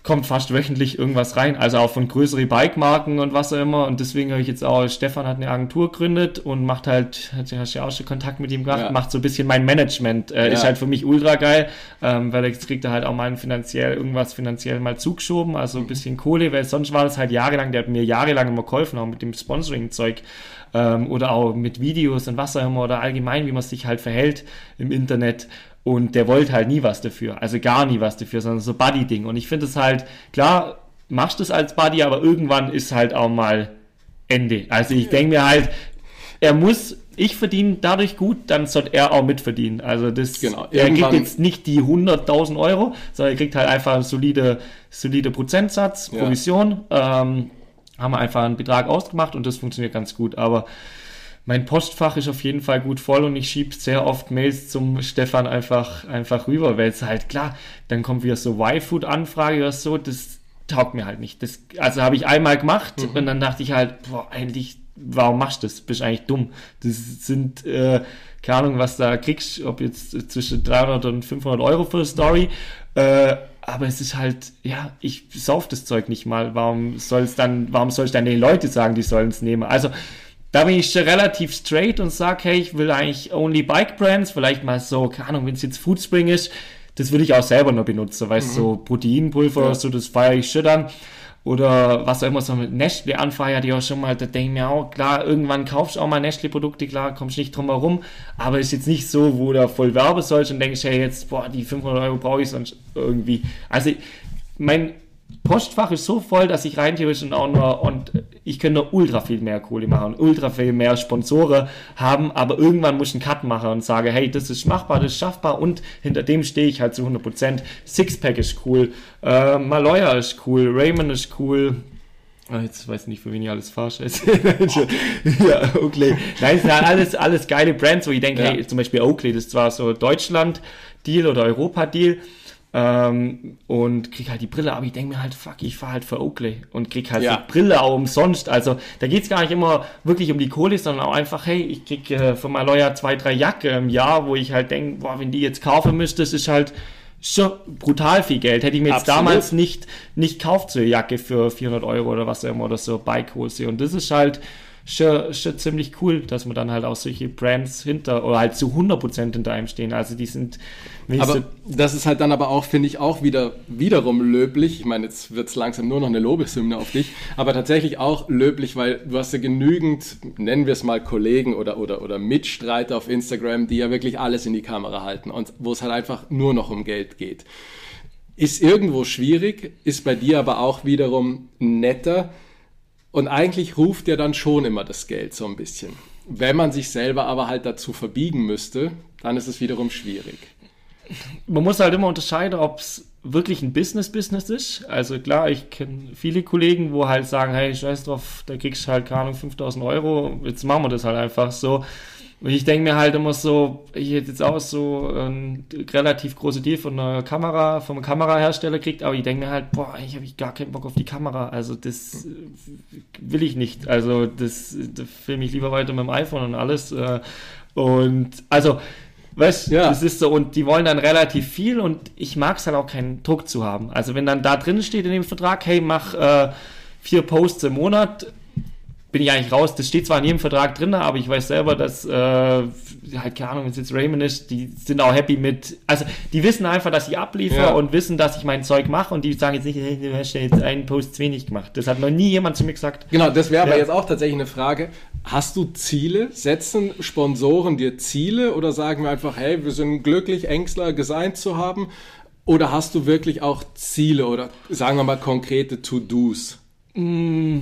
kommt fast wöchentlich irgendwas rein, also auch von größeren Bike-Marken und was auch immer. Und deswegen habe ich jetzt auch, Stefan hat eine Agentur gegründet und macht halt, hast ja auch schon Kontakt mit ihm gehabt, ja. macht so ein bisschen mein Management. Äh, ja. Ist halt für mich ultra geil, ähm, weil jetzt kriegt er halt auch mal finanziell irgendwas finanziell mal zugeschoben, also ein bisschen Kohle, weil sonst war das halt jahrelang, der hat mir jahrelang immer geholfen, auch mit dem Sponsoring-Zeug ähm, oder auch mit Videos und was auch immer oder allgemein, wie man sich halt verhält im Internet. Und der wollte halt nie was dafür, also gar nie was dafür, sondern so Buddy-Ding. Und ich finde es halt, klar, machst du es als Buddy, aber irgendwann ist halt auch mal Ende. Also ich denke mir halt, er muss, ich verdiene dadurch gut, dann sollte er auch mitverdienen. Also das, genau, er kriegt jetzt nicht die 100.000 Euro, sondern er kriegt halt einfach einen solide, solide Prozentsatz, Provision. Ja. Ähm, haben wir einfach einen Betrag ausgemacht und das funktioniert ganz gut. Aber mein Postfach ist auf jeden Fall gut voll und ich schiebe sehr oft Mails zum Stefan einfach, einfach rüber, weil es halt klar, dann kommt wieder so Y-Food-Anfrage oder so, das taugt mir halt nicht. Das, also habe ich einmal gemacht mhm. und dann dachte ich halt, boah, eigentlich, warum machst du das? Bist eigentlich dumm. Das sind, äh, keine Ahnung, was da kriegst, ob jetzt zwischen 300 und 500 Euro für eine Story, äh, aber es ist halt, ja, ich sauf das Zeug nicht mal. Warum soll es dann, warum soll ich dann den Leute sagen, die sollen es nehmen? Also, da bin ich relativ straight und sage, hey, ich will eigentlich only Bike Brands, vielleicht mal so, keine Ahnung, wenn es jetzt Foodspring ist, das würde ich auch selber nur benutzen, weißt du, mhm. so Proteinpulver ja. so, das feiere ich schon dann. oder was auch immer so mit Nestle anfeiert, die auch schon mal, da denke ich mir auch, klar, irgendwann kaufst du auch mal Nestle-Produkte, klar, kommst nicht drum herum, aber ist jetzt nicht so, wo du voll werbe sollst und denkst, hey, jetzt, boah, die 500 Euro brauche ich sonst irgendwie. Also, mein Postfach ist so voll, dass ich rein theoretisch und auch nur, und ich könnte nur ultra viel mehr Kohle machen, ultra viel mehr Sponsoren haben, aber irgendwann muss ich einen Cut machen und sage, hey, das ist machbar, das ist schaffbar und hinter dem stehe ich halt zu 100%. Sixpack ist cool, äh, Maloya ist cool, Raymond ist cool, Ah, jetzt weiß ich nicht, für wen ich alles falsch ist. ja, Oakley. Nein, es sind halt alles, alles geile Brands, wo ich denke, ja. hey, zum Beispiel Oakley, das ist zwar so Deutschland-Deal oder Europa-Deal, ähm, und krieg halt die Brille, aber ich denke mir halt, fuck, ich fahre halt für Oakley und krieg halt ja. die Brille auch umsonst. Also da geht's gar nicht immer wirklich um die Kohle, sondern auch einfach, hey, ich krieg äh, von Lawyer zwei, drei Jacke im Jahr, wo ich halt denke, boah, wenn die jetzt kaufen müsste, das ist halt schon brutal viel Geld. Hätte ich mir jetzt Absolut. damals nicht, nicht kauft, so eine Jacke für 400 Euro oder was auch immer oder so Bikehose. Und das ist halt, schon, schon ziemlich cool, dass man dann halt auch solche Brands hinter oder halt zu 100% hinter einem stehen. Also die sind. Aber so das ist halt dann aber auch, finde ich, auch wieder wiederum löblich. Ich meine, jetzt wird es langsam nur noch eine Lobeshymne auf dich, aber tatsächlich auch löblich, weil du hast ja genügend, nennen wir es mal Kollegen oder, oder, oder Mitstreiter auf Instagram, die ja wirklich alles in die Kamera halten und wo es halt einfach nur noch um Geld geht. Ist irgendwo schwierig, ist bei dir aber auch wiederum netter, und eigentlich ruft er dann schon immer das Geld so ein bisschen. Wenn man sich selber aber halt dazu verbiegen müsste, dann ist es wiederum schwierig. Man muss halt immer unterscheiden, ob es wirklich ein Business-Business ist. Also klar, ich kenne viele Kollegen, wo halt sagen, hey, scheiß drauf, da kriegst du halt, keine Ahnung, 5000 Euro, jetzt machen wir das halt einfach so. Und ich denke mir halt immer so, ich hätte jetzt auch so ein relativ große Deal von einer Kamera, vom Kamerahersteller kriegt, aber ich denke mir halt, boah, eigentlich habe ich gar keinen Bock auf die Kamera. Also das will ich nicht. Also das, das filme ich lieber weiter mit dem iPhone und alles. Äh, und also, weißt ja. das ist so, und die wollen dann relativ viel und ich mag es halt auch keinen Druck zu haben. Also wenn dann da drin steht in dem Vertrag, hey, mach äh, vier Posts im Monat, bin ich eigentlich raus. Das steht zwar in jedem Vertrag drin, aber ich weiß selber, dass, äh, halt, keine Ahnung, wenn es jetzt Raymond ist, die sind auch happy mit, also die wissen einfach, dass ich abliefere ja. und wissen, dass ich mein Zeug mache und die sagen jetzt nicht, hey, du hast ja jetzt einen Post zu wenig gemacht. Das hat noch nie jemand zu mir gesagt. Genau, das wäre ja. aber jetzt auch tatsächlich eine Frage. Hast du Ziele? Setzen Sponsoren dir Ziele oder sagen wir einfach, hey, wir sind glücklich, Ängstler gesigned zu haben? Oder hast du wirklich auch Ziele oder sagen wir mal konkrete To-Dos? Mm,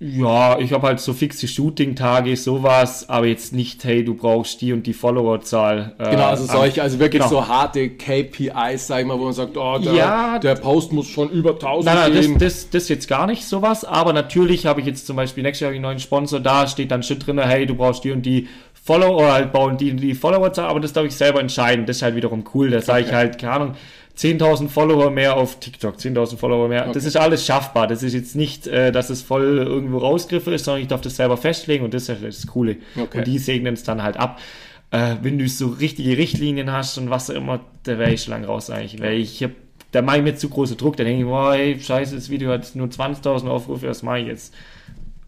ja, ich habe halt so fixe Shooting-Tage, sowas, aber jetzt nicht, hey, du brauchst die und die Follower-Zahl. Äh, genau, also solche, also wirklich genau. so harte KPIs, sag ich mal, wo man sagt, oh, der, ja, der Post muss schon über 1000 nein, nein, Das, das, das jetzt gar nicht sowas, aber natürlich habe ich jetzt zum Beispiel nächstes Jahr einen neuen Sponsor, da steht dann shit drin, hey, du brauchst die und die Follower, halt bauen die und die Follower-Zahl, aber das darf ich selber entscheiden, das ist halt wiederum cool, da sage okay. ich halt, keine Ahnung, 10.000 Follower mehr auf TikTok, 10.000 Follower mehr. Okay. Das ist alles schaffbar. Das ist jetzt nicht, äh, dass es voll irgendwo rausgriffe ist, sondern ich darf das selber festlegen und das ist das Coole. Okay. Und die segnen es dann halt ab. Äh, wenn du so richtige Richtlinien hast und was auch immer, da wäre ich schon lang raus eigentlich. Weil ich hab, da mache ich mir zu großen Druck. Da denke ich, boah, ey, scheiße, das Video hat nur 20.000 Aufrufe, was mache ich jetzt?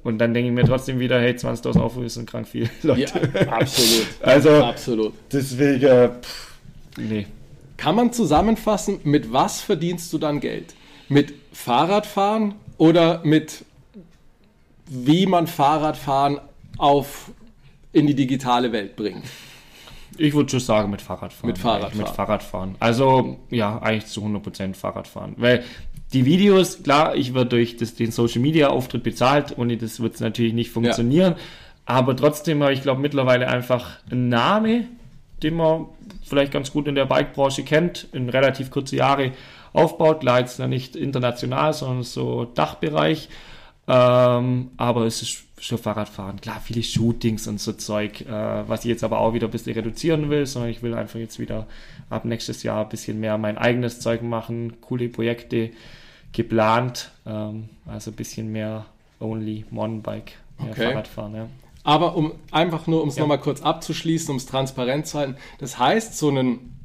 Und dann denke ich mir trotzdem wieder, hey, 20.000 Aufrufe sind krank viel, Leute. Ja, absolut. also, absolut. Deswegen, äh, pff, nee. Kann man zusammenfassen, mit was verdienst du dann Geld? Mit Fahrradfahren oder mit wie man Fahrradfahren auf in die digitale Welt bringt? Ich würde schon sagen mit Fahrradfahren. Mit Fahrradfahren. Mit Fahrradfahren. Also ja, eigentlich zu 100% Fahrradfahren. Weil die Videos, klar, ich werde durch das, den Social Media Auftritt bezahlt, ohne das wird es natürlich nicht funktionieren. Ja. Aber trotzdem habe ich glaube mittlerweile einfach einen Namen, den man vielleicht ganz gut in der Bike-Branche kennt, in relativ kurze Jahre aufbaut. Klar, jetzt nicht international, sondern so Dachbereich. Ähm, aber es ist schon Fahrradfahren. Klar, viele Shootings und so Zeug, äh, was ich jetzt aber auch wieder ein bisschen reduzieren will, sondern ich will einfach jetzt wieder ab nächstes Jahr ein bisschen mehr mein eigenes Zeug machen, coole Projekte geplant, ähm, also ein bisschen mehr Only Mountainbike, mehr okay. Fahrradfahren. Ja. Aber um einfach nur, um es ja. nochmal kurz abzuschließen, um es transparent zu halten, das heißt, so ein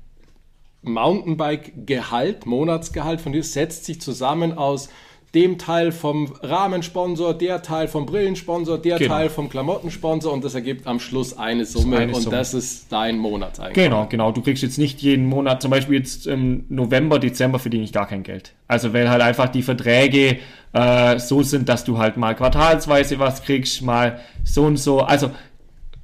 Mountainbike-Gehalt, Monatsgehalt von dir setzt sich zusammen aus dem Teil vom Rahmensponsor, der Teil vom Brillensponsor, der Genau. Teil vom Klamottensponsor und das ergibt am Schluss eine Summe Eine und Summe. das ist dein Monatseinkommen. Genau, genau. Du kriegst jetzt nicht jeden Monat, zum Beispiel jetzt im November, Dezember verdiene ich gar kein Geld. Also weil halt einfach die Verträge äh, so sind, dass du halt mal quartalsweise was kriegst, mal so und so. Also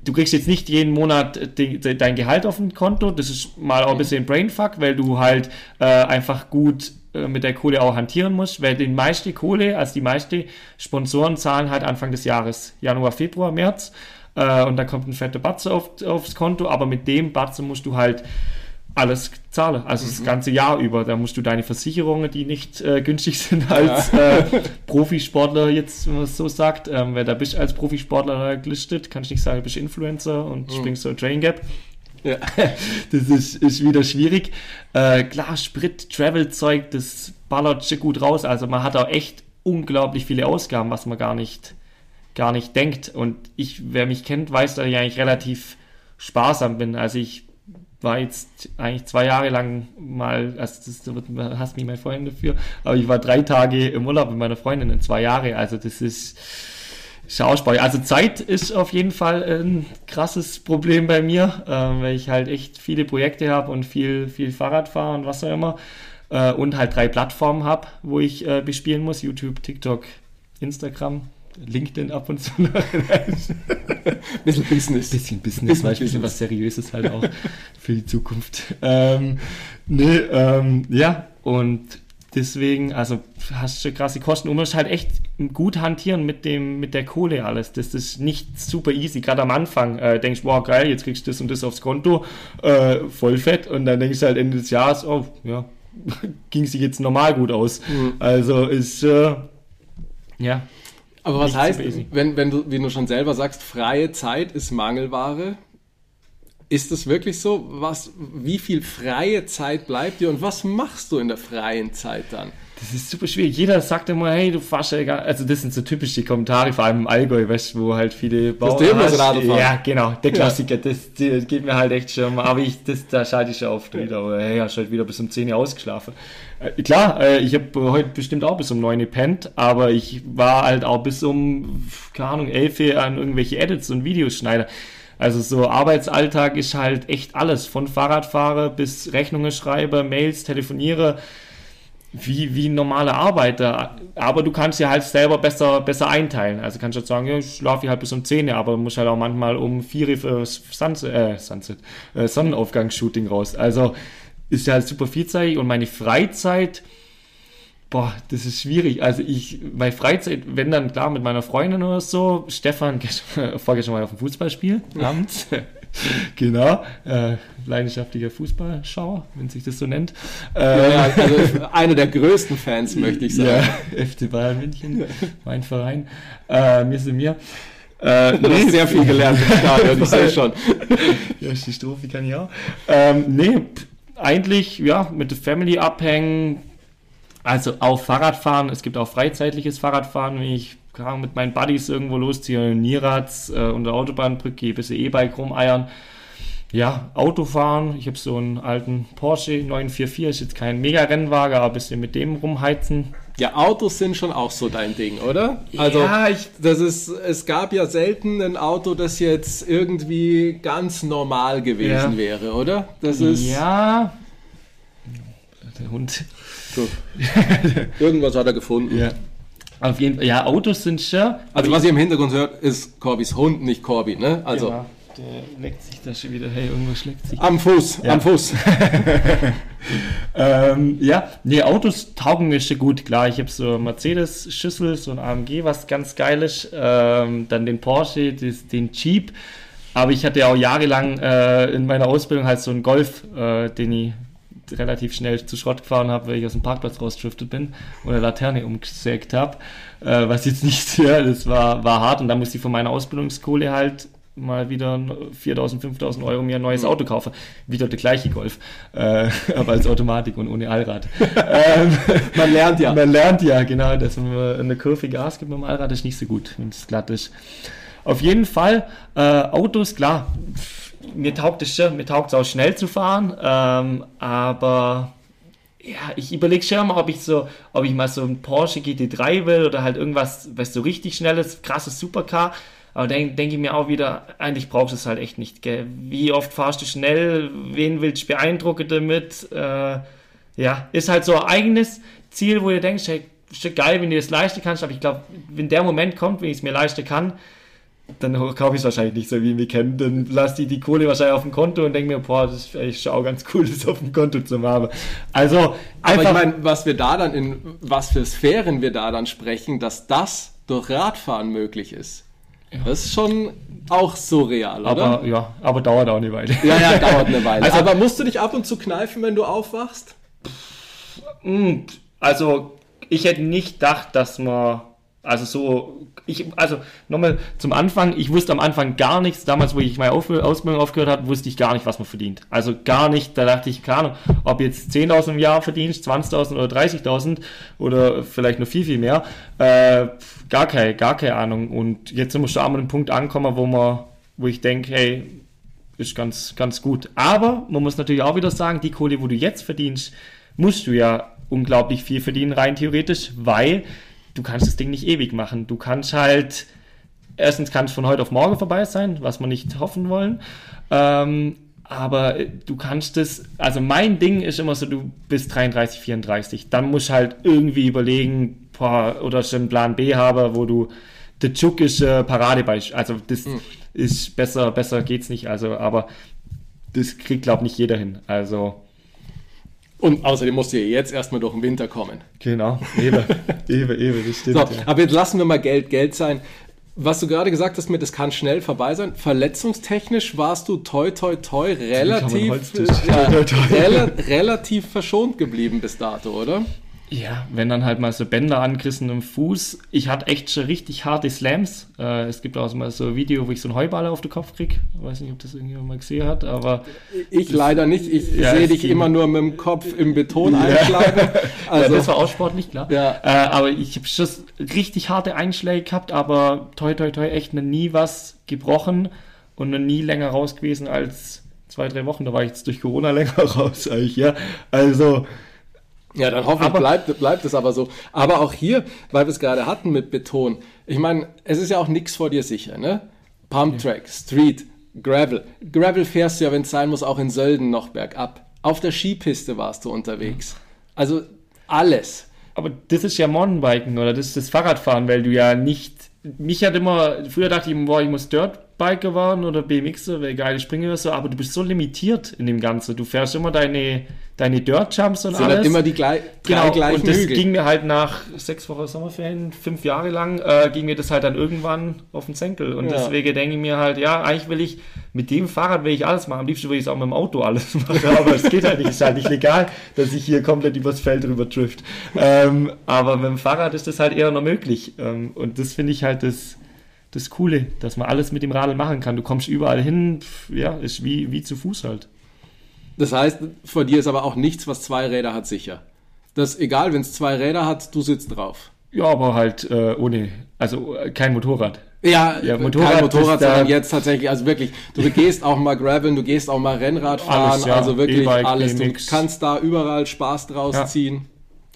du kriegst jetzt nicht jeden Monat de, de, dein Gehalt auf dem Konto. Das ist mal auch ein bisschen Brainfuck, weil du halt äh, einfach gut äh, mit der Kohle auch hantieren musst, weil die meiste Kohle, also die meiste Sponsoren zahlen halt Anfang des Jahres, Januar, Februar, März. Äh, und dann kommt ein fetter Batze auf, aufs Konto, aber mit dem Batze musst du halt alles zahlen, also das ganze Jahr über. Da musst du deine Versicherungen, die nicht äh, günstig sind als äh, Profisportler jetzt, wenn man es so sagt, ähm, weil da bist du als Profisportler gelistet, kannst nicht sagen, du bist Influencer und springst so ein Train Gap. Ja. Das ist, ist wieder schwierig. Äh, klar, Sprit, Travel-Zeug, das ballert schon gut raus. Also man hat auch echt unglaublich viele Ausgaben, was man gar nicht, gar nicht denkt. Und ich, wer mich kennt, weiß, dass ich eigentlich relativ sparsam bin. Also ich war jetzt eigentlich zwei Jahre lang mal, also das hasst mich mein Freund dafür, aber ich war drei Tage im Urlaub mit meiner Freundin in zwei Jahre. Also das ist Schauspar. Also Zeit ist auf jeden Fall ein krasses Problem bei mir, äh, weil ich halt echt viele Projekte habe und viel, viel Fahrrad fahre und was auch immer. Äh, und halt drei Plattformen habe, wo ich äh, bespielen muss. YouTube, TikTok, Instagram, LinkedIn ab und zu noch. Bisschen Business. bisschen Business, du, bisschen was Seriöses halt auch für die Zukunft. Ähm, nee, ähm, ja, und deswegen, also hast du krasse Kosten und musst halt echt gut hantieren mit dem, mit der Kohle alles. Das ist nicht super easy. Gerade am Anfang äh, denkst du, wow, geil, jetzt kriegst du das und das aufs Konto, äh, voll fett. Und dann denkst du halt Ende des Jahres, oh, ja, ging sich jetzt normal gut aus. Also ist, äh, ja, Aber was heißt, wenn, wenn du, wie du schon selber sagst, freie Zeit ist Mangelware? Ist es wirklich so? Was, wie viel freie Zeit bleibt dir und was machst du in der freien Zeit dann? Das ist super schwierig. Jeder sagt immer, hey, du fährst ja egal. Also das sind so typische Kommentare, vor allem im Allgäu, weißt du, wo halt viele Bauern du hast. Radl fahren. Ja, genau, der Klassiker, das, das geht mir halt echt schon mal. Aber ich, das, da schalte ich schon oft wieder. Aber hey, hast halt wieder bis um 10 Uhr ausgeschlafen. Äh, klar, äh, ich habe heute bestimmt auch bis um 9 Uhr gepennt, aber ich war halt auch bis um, keine Ahnung, 11 Uhr an irgendwelche Edits und Videos schneiden. Also so Arbeitsalltag ist halt echt alles, von Fahrradfahrer bis Rechnungen schreibe, Mails, telefoniere wie, wie ein normaler Arbeiter. Aber du kannst ja halt selber besser, besser einteilen. Also kannst du halt sagen, ja, ich schlafe halt bis um 10 Uhr, aber muss halt auch manchmal um 4 Uhr für Sunset, äh, Sunset, äh, Sonnenaufgangsshooting raus. Also ist ja halt super vielseitig und meine Freizeit, boah, das ist schwierig. Also ich, meine Freizeit, wenn dann klar mit meiner Freundin oder so, Stefan, gestern- vorgestern ich auf dem Fußballspiel abends. genau, äh, leidenschaftlicher Fußballschauer, wenn sich das so nennt. Äh, Ja, ja, also einer der größten Fans, möchte ich sagen. ja, FC Bayern München, mein Verein. Äh, mir sind mir. Äh, Du hast sehr viel gelernt im Stadion, ich sehe schon. ja, die Strophe kann ich auch. Ähm, nee, eigentlich, ja, mit der Family abhängen. Also auch Fahrradfahren. Es gibt auch freizeitliches Fahrradfahren, wenn ich mit meinen Buddies irgendwo losziehe, Nierads äh, unter Autobahnbrücke, gehe ein bisschen E-Bike rumeiern. Ja, Autofahren. Ich habe so einen alten Porsche 944, ist jetzt kein Mega-Rennwagen, aber ein bisschen mit dem rumheizen. Ja, Autos sind schon auch so dein Ding, oder? Also, Ja, ich- das ist, es gab ja selten ein Auto, das jetzt irgendwie ganz normal gewesen Ja. wäre, oder? Das ist. Ja. Der Hund. Irgendwas hat er gefunden. Ja. Auf jeden Fall. Ja, Autos sind schon. Also, was ihr im Hintergrund hört, ist Corbys Hund, nicht Corby, ne? Also, Genau. Der leckt sich da schon wieder. Hey, irgendwas schlägt sich. am Fuß, Ja. am Fuß. Ähm, ja, nee, Autos taugen mir schon gut. Klar, ich habe so Mercedes-Schüssel, so ein AMG, was ganz geil ist. Ähm, dann den Porsche, das, den Jeep. Aber ich hatte ja auch jahrelang äh, in meiner Ausbildung halt so einen Golf, äh, den ich relativ schnell zu Schrott gefahren habe, weil ich aus dem Parkplatz rausgeschriftet bin und eine Laterne umgesägt habe. Äh, was jetzt nicht, ja, das war, war hart. Und dann musste ich von meiner Ausbildungskohle halt mal wieder 4.000, 5.000 Euro mir ein neues Auto kaufen. Wieder der gleiche Golf, äh, aber als Automatik und ohne Allrad. ähm, Man lernt ja. man lernt ja, genau, dass man eine Kurve Gas gibt mit dem Allrad, ist nicht so gut, wenn es glatt ist. Auf jeden Fall, äh, Autos, klar, pff, mir taugt es mir taugt es auch schnell zu fahren, ähm, aber ja, ich überlege schon mal, ob ich so, ob ich mal so ein Porsche GT3 will oder halt irgendwas, was so richtig schnelles, krasses Supercar. Aber dann denke ich mir auch wieder, eigentlich brauchst du es halt echt nicht. Gell? Wie oft fahrst du schnell? Wen willst du beeindrucken damit? Äh, ja, ist halt so ein eigenes Ziel, wo du denkst, hey, ist geil, wenn du das leisten kannst, aber ich glaube, wenn der Moment kommt, wenn ich es mir leisten kann, dann kaufe ich es wahrscheinlich nicht so, wie wir kennen. Dann lasse ich die Kohle wahrscheinlich auf dem Konto und denke mir, boah, das ist echt auch ganz cool, das auf dem Konto zu haben. Also, einfach. Aber ich meine, was wir da dann in, was für Sphären wir da dann sprechen, dass das durch Radfahren möglich ist. Ja. Das ist schon auch surreal, oder? Aber, ja, aber dauert auch eine Weile. Ja, ja, dauert eine Weile. Also, aber musst du dich ab und zu kneifen, wenn du aufwachst? Also, ich hätte nicht gedacht, dass man also so, ich, also nochmal zum Anfang, ich wusste am Anfang gar nichts, damals, wo ich meine Ausbildung aufgehört habe, wusste ich gar nicht, was man verdient. Also gar nicht, da dachte ich, keine Ahnung, ob jetzt 10.000 im Jahr verdienst, 20.000 oder 30.000 oder vielleicht noch viel, viel mehr, äh, gar keine, gar keine Ahnung. Und jetzt sind wir schon an einem Punkt angekommen, wo man, wo ich denke, hey, ist ganz, ganz gut. Aber man muss natürlich auch wieder sagen, die Kohle, wo du jetzt verdienst, musst du ja unglaublich viel verdienen, rein theoretisch, weil du kannst das Ding nicht ewig machen. Du kannst halt, erstens kann es von heute auf morgen vorbei sein, was wir nicht hoffen wollen. Ähm, aber du kannst es, also mein Ding ist immer so, du bist 33, 34. Dann musst du halt irgendwie überlegen, boah, oder schon einen Plan B haben, wo du der Chuk ist äh, Paradebeispiel. Also das mhm. ist besser, besser geht's nicht. Also, aber das kriegt, glaube ich, nicht jeder hin. Also und außerdem musst du ja jetzt erstmal durch den Winter kommen. Genau, eben, eben, eben, das stimmt. So, ja. Aber jetzt lassen wir mal Geld Geld sein. Was du gerade gesagt hast mit, es kann schnell vorbei sein. Verletzungstechnisch warst du toi toi toi relativ, ja, rel relativ verschont geblieben bis dato, oder? Ja, wenn dann halt mal so Bänder angerissen im Fuß. Ich hatte echt schon richtig harte Slams. Äh, es gibt auch mal so ein Video, wo ich so einen Heuballer auf den Kopf krieg. Ich weiß nicht, ob das irgendjemand mal gesehen hat, aber. Ich das, leider nicht. Ich ja, sehe dich immer nur mit dem Kopf im Beton ja. einschlagen. Also, ja, das war auch sportlich, klar. Ja. Äh, aber ich habe schon richtig harte Einschläge gehabt, aber toi toi toi echt noch nie was gebrochen und noch nie länger raus gewesen als zwei, drei Wochen. Da war ich jetzt durch Corona länger raus eigentlich, ja. Also, ja, dann hoffe ich, bleibt, bleibt es aber so. Aber auch hier, weil wir es gerade hatten mit Beton, ich meine, es ist ja auch nichts vor dir sicher, ne? Pumptrack, Street, Gravel. Gravel fährst du ja, wenn es sein muss, auch in Sölden noch bergab. Auf der Skipiste warst du unterwegs. Also alles. Aber das ist ja Mountainbiken oder das ist das Fahrradfahren, weil du ja nicht. Mich hat immer, früher dachte ich, boah, ich muss Dirtbiker waren oder BMX oder geile Springe oder so, aber du bist so limitiert in dem Ganzen. Du fährst immer deine deine Dirt Jumps und Sind alles. Halt immer die gleich, genau, gleichen und das Hügel. ging mir halt nach sechs Wochen Sommerferien, fünf Jahre lang, äh, ging mir das halt dann irgendwann auf den Senkel. Und ja. deswegen denke ich mir halt, ja, eigentlich will ich, mit dem Fahrrad will ich alles machen. Am liebsten will ich es auch mit dem Auto alles machen, aber es geht halt nicht. Ist halt nicht legal, dass ich hier komplett übers Feld rüber drift. Ähm, aber mit dem Fahrrad ist das halt eher noch möglich. Ähm, und das finde ich halt das, das Coole, dass man alles mit dem Radl machen kann. Du kommst überall hin, ja, ist wie, wie zu Fuß halt. Das heißt, vor dir ist aber auch nichts, was zwei Räder hat, sicher. Das egal, wenn es zwei Räder hat, du sitzt drauf. Ja, aber halt äh, ohne, also äh, kein Motorrad. Ja, ja Motorrad kein Motorrad, sondern jetzt tatsächlich, also wirklich, du gehst auch mal Graveln, du gehst auch mal Rennrad fahren, alles, ja. also wirklich e alles. Du kannst da überall Spaß draus ja. ziehen.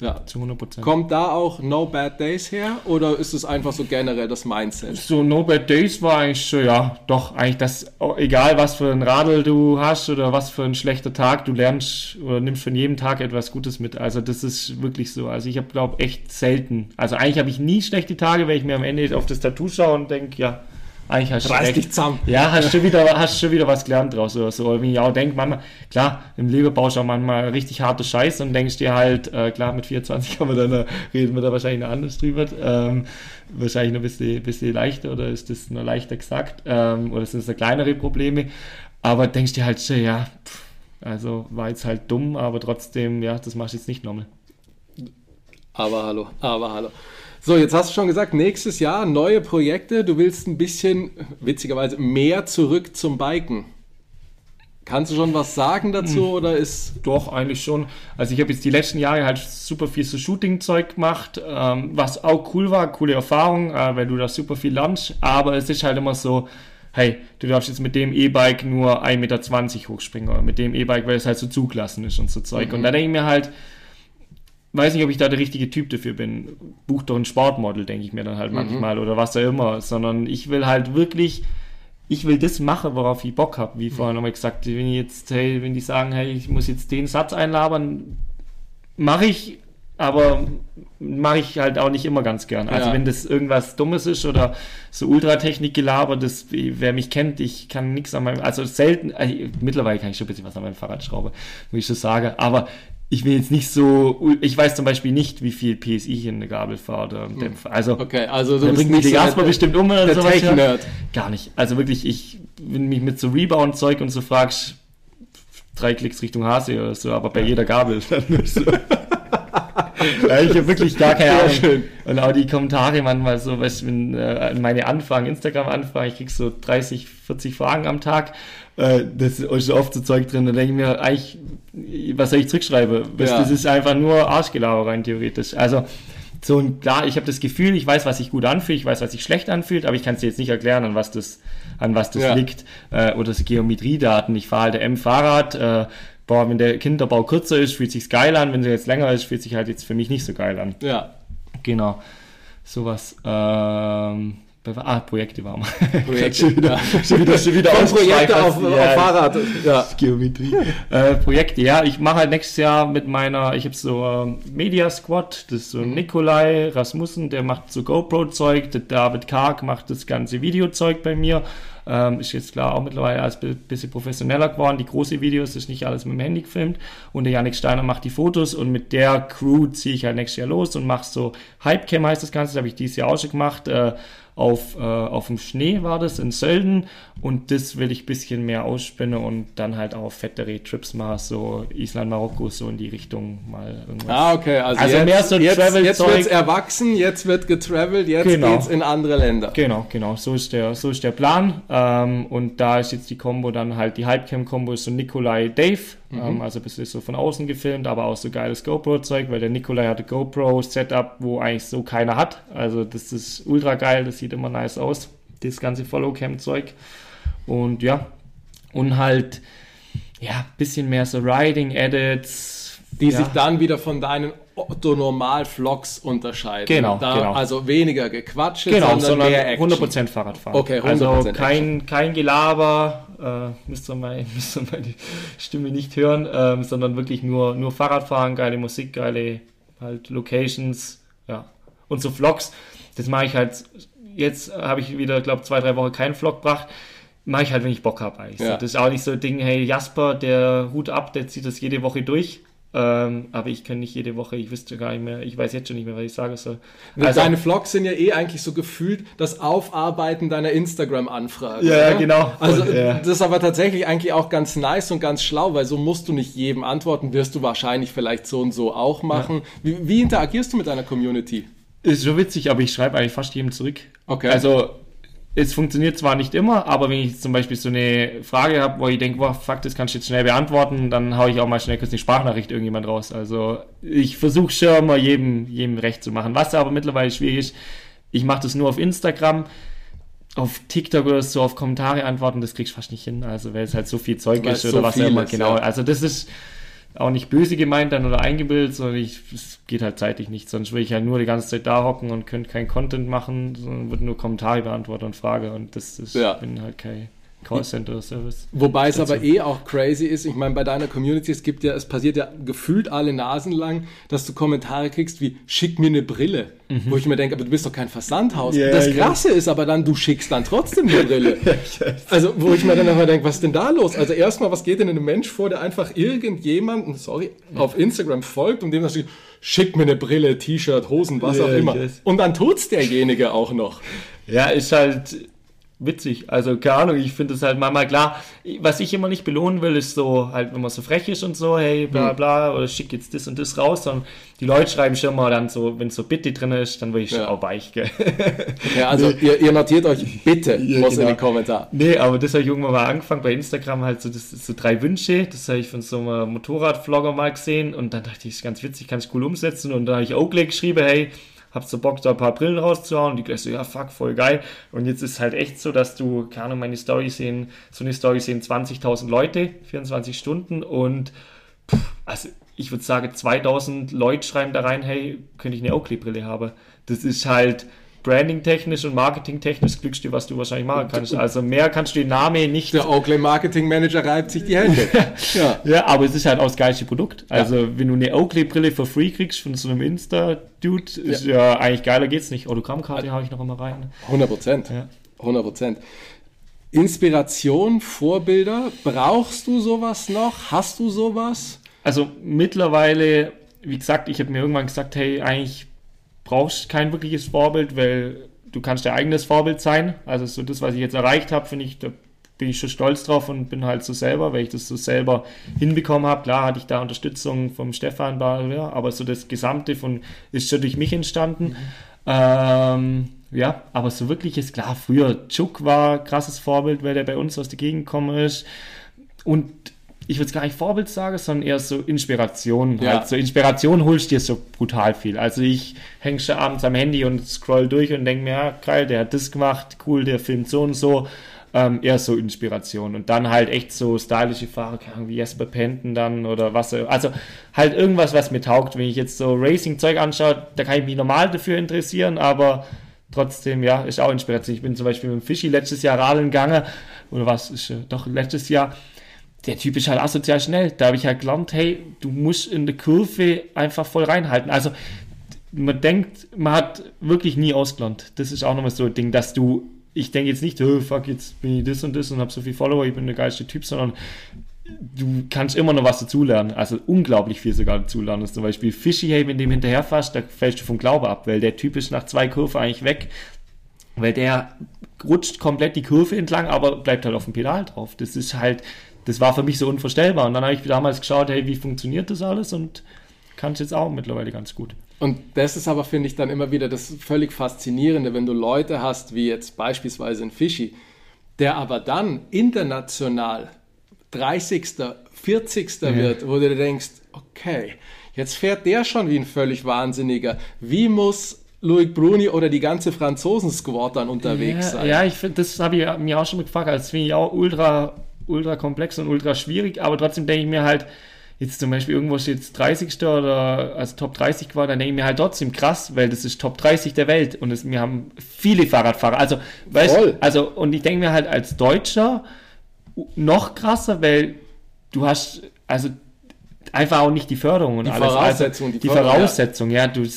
Ja, zu 100 Prozent. Kommt da auch No Bad Days her oder ist es einfach so generell das Mindset? So No Bad Days war eigentlich so, ja, doch, eigentlich das, egal was für ein Radl du hast oder was für ein schlechter Tag, du lernst oder nimmst von jedem Tag etwas Gutes mit. Also das ist wirklich so. Also ich habe, glaube echt selten. Also eigentlich habe ich nie schlechte Tage, wenn ich mir am Ende auf das Tattoo schaue und denke, ja, eigentlich hast Reiß dich zusammen. Ja, hast schon wieder, hast schon wieder was gelernt draus oder so. Wenn ich auch denke, manchmal, klar, im Leben baust du auch manchmal richtig harte Scheiße und denkst dir halt, äh, klar, mit 24 kann man dann, äh, reden wir da wahrscheinlich noch anders drüber. Ähm, wahrscheinlich noch ein bisschen, bisschen leichter oder ist das noch leichter gesagt? Ähm, oder sind das noch kleinere Probleme? Aber denkst dir halt schon, ja, pff, also war jetzt halt dumm, aber trotzdem, ja, das machst du jetzt nicht nochmal. Aber hallo, aber hallo. So, jetzt hast du schon gesagt, nächstes Jahr neue Projekte. Du willst ein bisschen, witzigerweise, mehr zurück zum Biken. Kannst du schon was sagen dazu hm. oder ist. Doch, eigentlich schon. Also ich habe jetzt die letzten Jahre halt super viel so Shooting-Zeug gemacht, ähm, was auch cool war, coole Erfahrung, äh, weil du da super viel lernst. Aber es ist halt immer so, hey, du darfst jetzt mit dem E-Bike nur 1,20 Meter hochspringen oder mit dem E-Bike, weil es halt so zugelassen ist und so Zeug. Mhm. Und da denke ich mir halt, weiß nicht, ob ich da der richtige Typ dafür bin. Buch doch ein Sportmodel, denke ich mir dann halt Mhm. manchmal oder was auch immer, sondern ich will halt wirklich, ich will das machen, worauf ich Bock habe. Wie vorhin nochmal gesagt, wenn ich jetzt, hey, wenn die sagen, hey, ich muss jetzt den Satz einlabern, mache ich, aber mache ich halt auch nicht immer ganz gern. Also Ja. wenn das irgendwas Dummes ist oder so Ultratechnik-Gelaber, das, wer mich kennt, ich kann nichts an meinem, also selten, äh, mittlerweile kann ich schon ein bisschen was an meinem Fahrrad schrauben, muss ich so sagen, aber ich will jetzt nicht so, ich weiß zum Beispiel nicht, wie viel PSI ich in eine Gabel fahre oder einen Dämpfer. Also, Okay, also du da bringt mich die so Jasper der- bestimmt um oder der sowas. ja. Gar nicht. Also wirklich, ich, wenn mich mit so Rebound-Zeug und so fragst, drei Klicks Richtung Hase oder so, aber bei jeder Gabel. Dann so. ja, ich habe wirklich gar keine Ahnung. schön. Und auch die Kommentare manchmal so, weißt du, wenn äh, meine Anfragen, Instagram-Anfragen, ich krieg so 30, 40 Fragen am Tag. Äh, das ist oft so Zeug drin, da denke ich mir, eigentlich, was soll ich zurückschreiben? Weißt, Ja. Das ist einfach nur Arschgelaber rein theoretisch. Also so ein, klar, ich habe das Gefühl, ich weiß, was sich gut anfühlt, ich weiß, was sich schlecht anfühlt, aber ich kann es dir jetzt nicht erklären, an was das, an was das Ja. liegt. Äh, oder so Geometriedaten. Ich fahre halt M-Fahrrad, äh, boah, wenn der Kinderbau kürzer ist, fühlt sich's geil an, wenn der jetzt länger ist, fühlt sich halt jetzt für mich nicht so geil an. Ja, Genau. Sowas. Ähm, ah, Projekte waren wir. Projekte, schon wieder, ja. schon wieder, schon wieder Von Projekte auf, ausschweifend. auf Ja, Fahrrad. Ja. Geometrie. äh, Projekte, ja. Ich mache halt nächstes Jahr mit meiner, ich habe so ähm, Media Squad, das ist so Nikolai Rasmussen, der macht so GoPro-Zeug, der David Karg macht das ganze Videozeug bei mir. Ähm, ist jetzt klar auch mittlerweile als bi- bisschen professioneller geworden. Die große Videos ist nicht alles mit dem Handy gefilmt. Und der Janik Steiner macht die Fotos und mit der Crew ziehe ich halt nächstes Jahr los und mache so Hypecam heißt das Ganze, das habe ich dieses Jahr auch schon gemacht. Äh, auf, äh, auf dem Schnee war das in Sölden und das will ich ein bisschen mehr ausspinnen und dann halt auch fettere Trips machen, so Island, Marokko, so in die Richtung mal irgendwas. Ah, okay. Also, Also jetzt, mehr so jetzt, Travel-Zeug. jetzt wird's erwachsen, jetzt wird getravelt, jetzt Genau. geht's in andere Länder. Genau, genau, so ist der, so ist der Plan. Ähm, und da ist jetzt die Combo dann halt die Hypecam-Combo ist so Nikolai Dave, ähm, also ein bisschen so von außen gefilmt, aber auch so geiles GoPro-Zeug, weil der Nikolai hat ein GoPro-Setup, wo eigentlich so keiner hat. Also das ist ultra geil, das sieht immer nice aus, das ganze Follow-Cam-Zeug. Und ja, und halt, ja, bisschen mehr so Riding-Edits. Die ja. sich dann wieder von deinen Otto-Normal-Vlogs unterscheiden. Genau, da, genau. Also weniger gequatscht, Genau, sondern, sondern mehr Action. 100% Fahrradfahren. Okay, 100% Also kein, kein Gelaber, äh, müsst, ihr mal, müsst ihr mal die Stimme nicht hören, ähm, sondern wirklich nur, nur Fahrradfahren, geile Musik, geile halt Locations, ja. Und so Vlogs, das mache ich halt, jetzt habe ich wieder, glaube zwei, drei Wochen keinen Vlog gebracht, mache ich halt, wenn ich Bock habe eigentlich. Ja. So, das ist auch nicht so ein Ding, hey Jasper, der Hut ab, der zieht das jede Woche durch. Ähm, aber ich kann nicht jede Woche, ich wüsste gar nicht mehr, ich weiß jetzt schon nicht mehr, was ich sagen soll. Also, Deine Vlogs sind ja eh eigentlich so gefühlt das Aufarbeiten deiner Instagram-Anfrage. Ja, oder? genau. Also Und, ja. das ist aber tatsächlich eigentlich auch ganz nice und ganz schlau, weil so musst du nicht jedem antworten, wirst du wahrscheinlich vielleicht so und so auch machen. Wie, wie interagierst du mit deiner Community? Ist schon witzig, aber ich schreibe eigentlich fast jedem zurück. Okay. Also, es funktioniert zwar nicht immer, aber wenn ich zum Beispiel so eine Frage habe, wo ich denke, boah, fuck, das kannst du jetzt schnell beantworten, dann haue ich auch mal schnell kurz eine Sprachnachricht irgendjemand raus. Also, ich versuche schon immer jedem, jedem recht zu machen. Was aber mittlerweile schwierig ist, ich mache das nur auf Instagram. Auf TikTok oder so auf Kommentare antworten, das kriegst du fast nicht hin. Also, weil es halt so viel Zeug ist es oder so was auch immer. Genau. ja. Also, das ist auch nicht böse gemeint dann oder eingebildet, sondern ich, es geht halt zeitlich nicht. Sonst würde ich halt nur die ganze Zeit da hocken und könnte keinen Content machen, sondern würde nur Kommentare beantworten und Frage und das ist, Ja. bin halt kein Callcenter-Service. Wobei es aber eh auch crazy ist. Ich meine, bei deiner Community, es gibt ja, es passiert ja gefühlt alle Nasen lang, dass du Kommentare kriegst wie schick mir eine Brille. Wo ich mir denke, aber du bist doch kein Versandhaus. Mhm. Ja, das. Krasse ist aber dann, du schickst dann trotzdem eine Brille. also, wo ich mir dann immer denke, was ist denn da los? Also erstmal, was geht denn in einem Mensch vor, der einfach irgendjemanden, sorry, auf Instagram folgt und dem dann steht, schick mir eine Brille, T-Shirt, Hosen, was Ja, auch immer. weiß. Und dann tut's derjenige auch noch. Ja, ist halt witzig. Also, keine Ahnung, ich finde es halt manchmal klar. Was ich immer nicht belohnen will, ist so, halt, wenn man so frech ist und so, hey, bla Hm. bla, oder schick jetzt das und das raus, sondern die Leute schreiben schon mal dann so, wenn so Bitte drin ist, dann will ich schon Ja. auch weich, gell. Ja, also ihr, ihr notiert euch bitte, Ja, muss in genau. die Kommentare. Nee, aber das habe ich irgendwann mal angefangen bei Instagram halt so, das so drei Wünsche, das habe ich von so einem Motorradvlogger mal gesehen und dann dachte ich, das ist ganz witzig, kann ich cool umsetzen und dann habe ich Oakley geschrieben, hey, habt so Bock, da ein paar Brillen rauszuhauen. Die gleich so, ja, fuck, voll geil. Und jetzt ist halt echt so, dass du, keine Ahnung, meine Story sehen, so eine Story sehen 20.000 Leute, 24 Stunden. Und pff, also ich würde sagen, 2000 Leute schreiben da rein, hey, könnte ich eine Oakley-Brille haben. Das ist halt branding-technisch und marketing-technisch das Glückste, was du wahrscheinlich machen kannst. Also mehr kannst du den Namen nicht. Der Oakley Marketing Manager reibt sich die Hände. ja. ja, aber es ist halt auch das geilste Produkt. Also ja. wenn du eine Oakley-Brille for free kriegst von so einem Insta-Dude, ist ja. ja. eigentlich geiler geht's nicht. Autogrammkarte habe ich noch immer rein. 100 Prozent. Ja. 100 Prozent. Inspiration, Vorbilder, brauchst du sowas noch? Hast du sowas? Also mittlerweile, wie gesagt, ich habe mir irgendwann gesagt, hey, eigentlich brauchst kein wirkliches Vorbild, weil du kannst dein eigenes Vorbild sein. Also so das, was ich jetzt erreicht habe, finde ich, da bin ich schon stolz drauf und bin halt so selber, weil ich das so selber hinbekommen habe. Klar hatte ich da Unterstützung vom Stefan, ja, aber so das Gesamte von ist schon durch mich entstanden. Mhm. Ähm, ja, aber so wirklich ist klar, früher Chuck war krasses Vorbild, weil der bei uns aus der Gegend gekommen ist. Und ich würde es gar nicht Vorbild sagen, sondern eher so Inspiration. Ja. Halt. So Inspiration holst dir so brutal viel. Also ich hänge schon abends am Handy und scroll durch und denke mir, ja, geil, der hat das gemacht, cool, der filmt so und so. Ähm, eher so Inspiration. Und dann halt echt so stylische Fahrer, wie Jesper Penten dann oder was. Also halt irgendwas, was mir taugt. Wenn ich jetzt so Racing-Zeug anschaue, da kann ich mich normal dafür interessieren, aber trotzdem, ja, ist auch Inspiration. Ich bin zum Beispiel mit dem Fischi letztes Jahr radeln gegangen, oder was, ist doch letztes Jahr der Typ ist halt asozial schnell. Da habe ich halt gelernt, hey, du musst in der Kurve einfach voll reinhalten. Also man denkt, man hat wirklich nie ausgelernt. Das ist auch nochmal so ein Ding, dass du, ich denke jetzt nicht, oh, fuck, jetzt bin ich das und das und habe so viel Follower, ich bin der geilste Typ, sondern du kannst immer noch was dazulernen. Also unglaublich viel sogar dazulernen. Also zum Beispiel Fishy, hey, wenn du hinterherfährst, da fällst du vom Glaube ab, weil der Typ ist nach zwei Kurven eigentlich weg, weil der rutscht komplett die Kurve entlang, aber bleibt halt auf dem Pedal drauf. Das ist halt, das war für mich so unvorstellbar. Und dann habe ich damals geschaut, hey, wie funktioniert das alles und kann es jetzt auch mittlerweile ganz gut. Und das ist aber, finde ich, dann immer wieder das völlig Faszinierende, wenn du Leute hast, wie jetzt beispielsweise ein Fischi, der aber dann international 30., 40. Ja. wird, wo du denkst, okay, jetzt fährt der schon wie ein völlig Wahnsinniger. Wie muss Loic Bruni oder die ganze Franzosen-Squad dann unterwegs ja, sein? Ja, ich finde, das habe ich mir auch schon gefragt. Das finde ich auch ultra ultra komplex und ultra schwierig, aber trotzdem denke ich mir halt, jetzt zum Beispiel irgendwo steht jetzt 30. oder also Top 30 war, dann denke ich mir halt trotzdem krass, weil das ist Top 30 der Welt und es, wir haben viele Fahrradfahrer. Also, weißt du, also, und ich denke mir halt als Deutscher noch krasser, weil du hast, also einfach auch nicht die Förderung und die alles. Voraussetzung, also, die, die Voraussetzung, ja. ja, du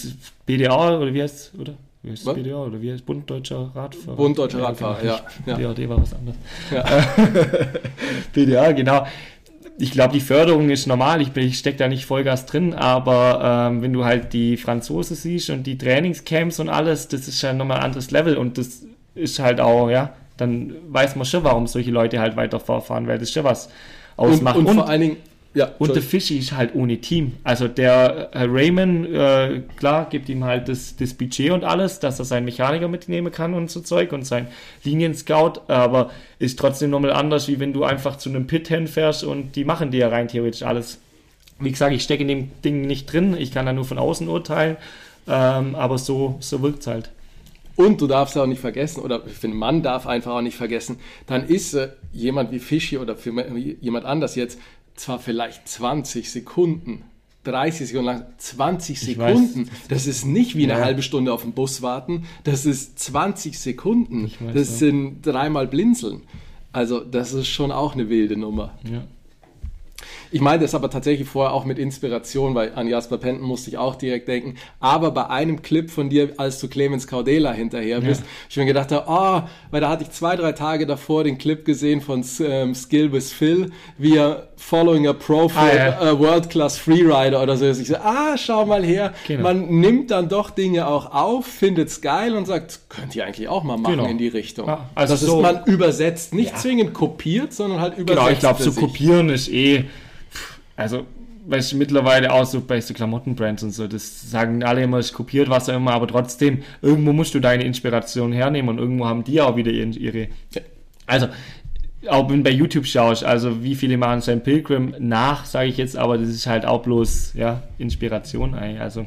BDA oder wie heißt oder? BDA oder wie heißt Bund Deutscher Radfahrer? Bund Deutscher Radfahrer, ja. ja. ja. BAD war was anderes. Ja. Genau. Ich glaube, die Förderung ist normal. Ich, ich stecke da nicht Vollgas drin, aber ähm, wenn du halt die Franzosen siehst und die Trainingscamps und alles, das ist ja nochmal ein anderes Level und das ist halt auch, ja, dann weiß man schon, warum solche Leute halt weiter vorfahren, weil das schon was ausmacht. Und, und, und vor allen Dingen, ja, und der Fischi ist halt ohne Team. Also der Herr Raymond, äh, klar, gibt ihm halt das, das Budget und alles, dass er seinen Mechaniker mitnehmen kann und so Zeug und sein Linien-Scout, aber ist trotzdem nochmal anders, wie wenn du einfach zu einem Pit hinfährst und die machen dir ja rein theoretisch alles. Wie gesagt, ich stecke in dem Ding nicht drin, ich kann da nur von außen urteilen, ähm, aber so, so wirkt es halt. Und du darfst auch nicht vergessen, oder ich finde, man darf einfach auch nicht vergessen, dann ist äh, jemand wie Fischi oder für jemand anders jetzt zwar vielleicht 20 Sekunden, 30 Sekunden lang, 20 Sekunden. Das ist nicht wie eine ja. halbe Stunde auf dem Bus warten, das ist 20 Sekunden. Weiß, das ja. sind dreimal Blinzeln. Also das ist schon auch eine wilde Nummer. Ja. Ich meine das aber tatsächlich vorher auch mit Inspiration, weil an Jasper Penten musste ich auch direkt denken. Aber bei einem Clip von dir, als du Clemens Caudela hinterher bist, ja. ich mir gedacht habe, oh, weil da hatte ich zwei, drei Tage davor den Clip gesehen von ähm, Skill with Phil, wie er Following a Pro ah, ja. uh, World Class Freerider oder so ist. Ich so, ah, schau mal her. Genau. Man nimmt dann doch Dinge auch auf, findet's geil und sagt, könnt ihr eigentlich auch mal machen genau. in die Richtung. Ja, also das so, ist man übersetzt, nicht zwingend kopiert, sondern halt übersetzt. Genau, ich glaube, so kopieren ist eh also, weißt du, mittlerweile auch so bei so Klamottenbrands und so, das sagen alle immer, es kopiert was auch immer, aber trotzdem, irgendwo musst du deine Inspiration hernehmen und irgendwo haben die auch wieder ihre. Also, auch wenn bei YouTube schaust, also wie viele machen sein Pilgrim nach, sage ich jetzt, aber das ist halt auch bloß ja, Inspiration eigentlich. Also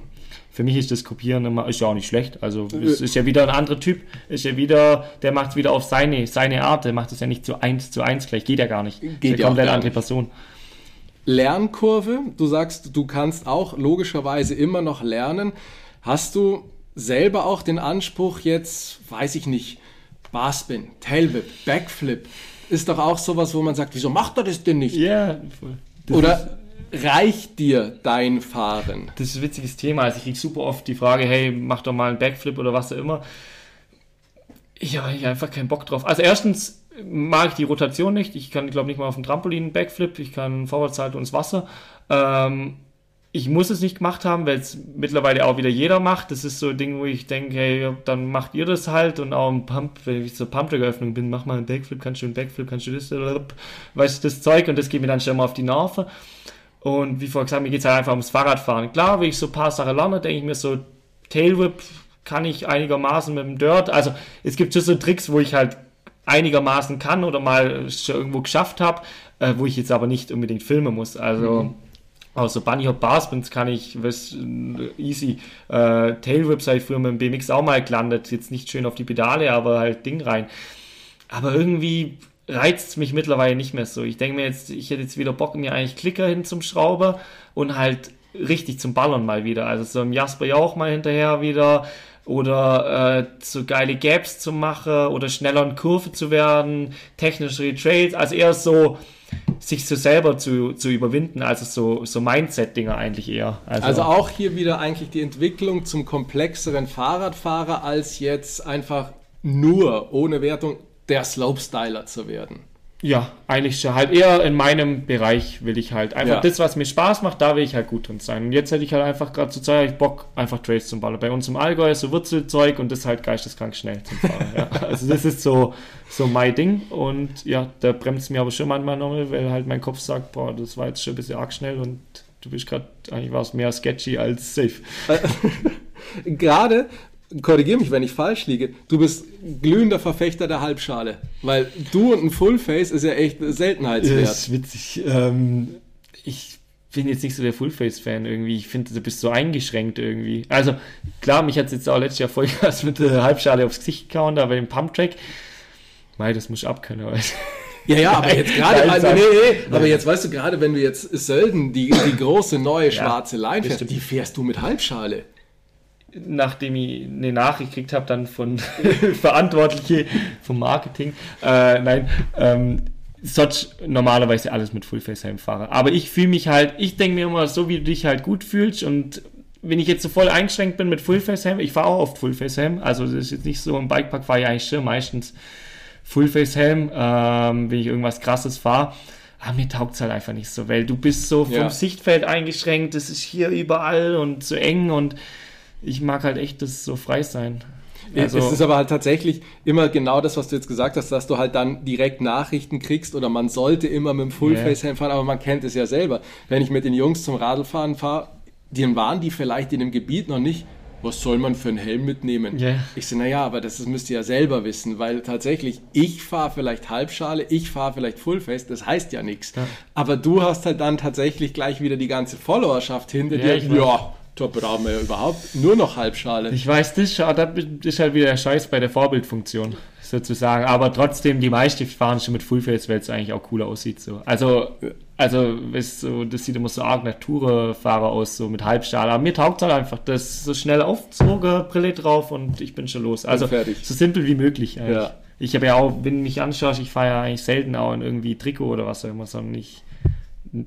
für mich ist das Kopieren immer, ist ja auch nicht schlecht. Also es ist ja wieder ein anderer Typ, ist ja wieder, der macht es wieder auf seine, seine Art, der macht es ja nicht zu eins zu eins gleich, geht ja gar nicht. Geht ist ja komplett andere Person. Lernkurve. Du sagst, du kannst auch logischerweise immer noch lernen. Hast du selber auch den Anspruch jetzt, weiß ich nicht, Barspin, Tailwhip, Backflip, ist doch auch sowas, wo man sagt, wieso macht er das denn nicht? Ja, voll. Das Oder reicht dir dein Fahren? Das ist ein witziges Thema. Also ich kriege super oft die Frage, hey, mach doch mal einen Backflip oder was auch immer. Ich habe einfach keinen Bock drauf. Also erstens mag ich die Rotation nicht. Ich kann, glaube nicht mal auf dem Trampolin Backflip. Ich kann Vorwärtshalten ins Wasser. Ähm, ich muss es nicht gemacht haben, weil es mittlerweile auch wieder jeder macht. Das ist so ein Ding, wo ich denke, hey, dann macht ihr das halt und auch im Pump, wenn ich zur Pump-Öffnung bin, mach mal einen Backflip, kannst du einen Backflip, kannst du das, weißt du, das Zeug und das geht mir dann schon mal auf die Nerven. Und wie vorher gesagt, mir geht es halt einfach ums Fahrradfahren. Klar, wenn ich so ein paar Sachen lerne, denke ich mir so, Tailwhip kann ich einigermaßen mit dem Dirt. Also es gibt schon so Tricks, wo ich halt einigermaßen kann oder mal schon irgendwo geschafft habe, äh, wo ich jetzt aber nicht unbedingt filmen muss. Also mhm. außer Bunny Hop Barspins kann ich was easy. Äh, Tailwhip sei früher mit dem BMX auch mal gelandet. Jetzt nicht schön auf die Pedale, aber halt Ding rein. Aber irgendwie reizt mich mittlerweile nicht mehr so. Ich denke mir jetzt, ich hätte jetzt wieder Bock, mir eigentlich Klicker hin zum Schrauber und halt richtig zum Ballern mal wieder. Also so im Jasper ja auch mal hinterher wieder oder äh, so geile Gaps zu machen oder schneller in Kurve zu werden, technische Trails, also eher so sich so selber zu, zu überwinden, also so, so Mindset-Dinger eigentlich eher. Also, also auch hier wieder eigentlich die Entwicklung zum komplexeren Fahrradfahrer als jetzt einfach nur ohne Wertung der Slopestyler zu werden. Ja, eigentlich schon. Halt eher in meinem Bereich will ich halt einfach Ja. das, was mir Spaß macht, da will ich halt gut drin sein. Und jetzt hätte ich halt einfach gerade zur Zeit Bock, einfach Trails zum Ballern. Bei uns im Allgäu ist so Wurzelzeug und das ist halt geisteskrank schnell zum Fahren. ja. Also das ist so, so mein Ding und ja, da bremst mir aber schon manchmal nochmal, weil halt mein Kopf sagt, boah, das war jetzt schon ein bisschen arg schnell und du bist gerade, eigentlich war es mehr sketchy als safe. Gerade, korrigiere mich, wenn ich falsch liege, du bist glühender Verfechter der Halbschale. Weil du und ein Fullface ist ja echt Seltenheitswert. Das ist witzig. Ähm, ich bin jetzt nicht so der Fullface-Fan irgendwie. Ich finde, du bist so eingeschränkt irgendwie. Also, klar, mich hat es jetzt auch letztes Jahr Vollgas mit der Halbschale aufs Gesicht gehauen, da bei dem Pump-Track. Mei, das muss ich abkönnen, weißt Ja, ja, aber jetzt gerade, also, sag- nee, nee, aber jetzt weißt du gerade, wenn du jetzt Sölden, die, die große neue schwarze Line das fährst, die fährst du mit Halbschale. Nachdem ich eine Nachricht gekriegt habe, dann von Verantwortliche vom Marketing. Äh, nein, ähm, sonst normalerweise alles mit Fullface-Helm fahre. Aber ich fühle mich halt, ich denke mir immer, so wie du dich halt gut fühlst und wenn ich jetzt so voll eingeschränkt bin mit Fullface-Helm, ich fahre auch oft Fullface-Helm, also das ist jetzt nicht so, im Bikepark fahre ich eigentlich schon meistens Fullface-Helm, ähm, wenn ich irgendwas krasses fahre. Aber mir taugt es halt einfach nicht so, weil du bist so vom Ja. Sichtfeld eingeschränkt, es ist hier überall und so eng und ich mag halt echt das so frei sein. Also, es ist aber halt tatsächlich immer genau das, was du jetzt gesagt hast, dass du halt dann direkt Nachrichten kriegst oder man sollte immer mit dem Fullface-Helm fahren, aber man kennt es ja selber. Wenn ich mit den Jungs zum Radlfahren fahre, dann waren die vielleicht in dem Gebiet noch nicht, was soll man für einen Helm mitnehmen? Ja. Ich so, naja, aber das müsst ihr ja selber wissen, weil tatsächlich, ich fahre vielleicht Halbschale, ich fahre vielleicht Fullface, das heißt ja nichts. Ja. Aber du hast halt dann tatsächlich gleich wieder die ganze Followerschaft hinter Ja, dir. Ja, da ja überhaupt nur noch Halbschale. Ich weiß, das, schon, das ist halt wieder der Scheiß bei der Vorbildfunktion, sozusagen. Aber trotzdem, die meisten fahren schon mit Fullface, weil es eigentlich auch cooler aussieht. So. Also, also weißt, so, das sieht immer so arg nach Tourenfahrer aus, so mit Halbstahl. Aber mir taugt halt einfach, das so schnell aufgezogen, Brille drauf und ich bin schon los. Also, fertig. so simpel wie möglich eigentlich. Ja. Ich habe ja auch, wenn du mich anschaust, ich fahre ja eigentlich selten auch in irgendwie Trikot oder was auch immer, sondern ich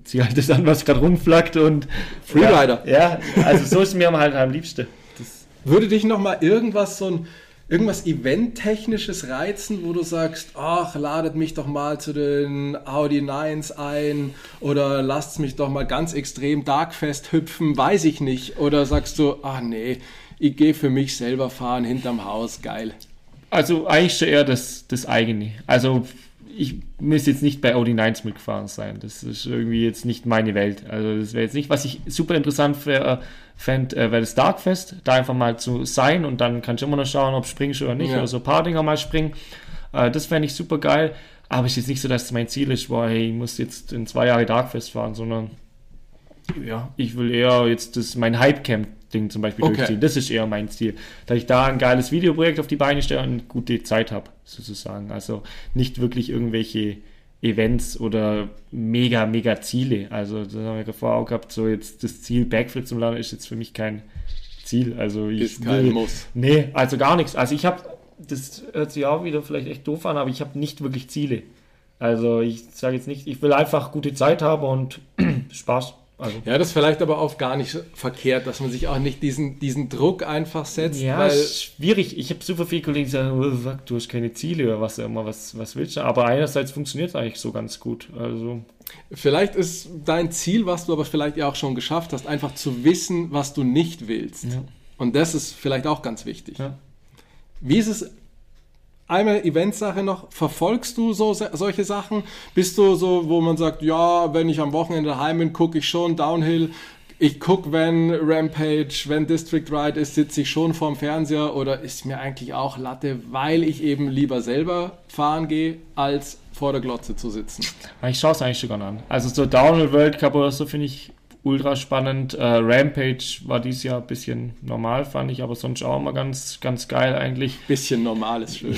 zieh halt das an, was gerade rumflackt und Freerider. Ja, ja, also so ist mir halt am liebsten. Das, Würde dich noch mal irgendwas so ein irgendwas Event-technisches reizen, wo du sagst, ach, ladet mich doch mal zu den Audi 9s ein oder lasst mich doch mal ganz extrem Darkfest hüpfen, weiß ich nicht. Oder sagst du, ach nee, ich gehe für mich selber fahren hinterm Haus, geil. Also eigentlich schon eher das, das eigene. Also ich müsste jetzt nicht bei Audi 9s mitgefahren sein. Das ist irgendwie jetzt nicht meine Welt. Also das wäre jetzt nicht, was ich super interessant für, fände, äh, wäre das Darkfest. Da einfach mal zu sein und dann kannst du immer noch schauen, ob springst du oder nicht. Ja. Oder so ein paar Dinger mal springen. Äh, das fände ich super geil. Aber es ist jetzt nicht so, dass mein Ziel ist, boah, hey, ich muss jetzt in zwei Jahre Darkfest fahren, sondern ja, ich will eher jetzt das, mein Hypecamp-Ding zum Beispiel Okay. durchziehen. Das ist eher mein Ziel. Dass ich da ein geiles Videoprojekt auf die Beine stelle und eine gute Zeit habe, sozusagen. Also nicht wirklich irgendwelche Events oder mega, mega Ziele. Also, das haben wir vorher auch gehabt, so jetzt das Ziel Backflip zum Lernen ist jetzt für mich kein Ziel. Also, ich Ist kein will, Muss. Nee, also gar nichts. Also, ich habe, das hört sich auch wieder vielleicht echt doof an, aber ich habe nicht wirklich Ziele. Also, ich sage jetzt nicht, ich will einfach gute Zeit haben und Spaß. Also, Ja, das ist vielleicht aber auch gar nicht verkehrt, dass man sich auch nicht diesen, diesen Druck einfach setzt, Ja, weil ist schwierig. Ich habe super viele Kollegen, die sagen, oh, fuck, du hast keine Ziele oder was immer, was, was willst du? Aber einerseits funktioniert es eigentlich so ganz gut. Also, vielleicht ist dein Ziel, was du aber vielleicht ja auch schon geschafft hast, einfach zu wissen, was du nicht willst. Ja. Und das ist vielleicht auch ganz wichtig. ja. Wie ist es? Einmal Eventsache noch, verfolgst du so solche Sachen? Bist du so, wo man sagt, ja, wenn ich am Wochenende daheim bin, gucke ich schon Downhill. Ich gucke, wenn Rampage, wenn District Ride ist, sitze ich schon vorm Fernseher oder ist mir eigentlich auch Latte, weil ich eben lieber selber fahren gehe, als vor der Glotze zu sitzen. Ich schaue es eigentlich sogar an. Also so Downhill World Cup oder so finde ich ultra spannend. Äh, Rampage war dieses Jahr ein bisschen normal, fand ich, aber sonst auch immer ganz, ganz geil eigentlich. Bisschen normal ist schön.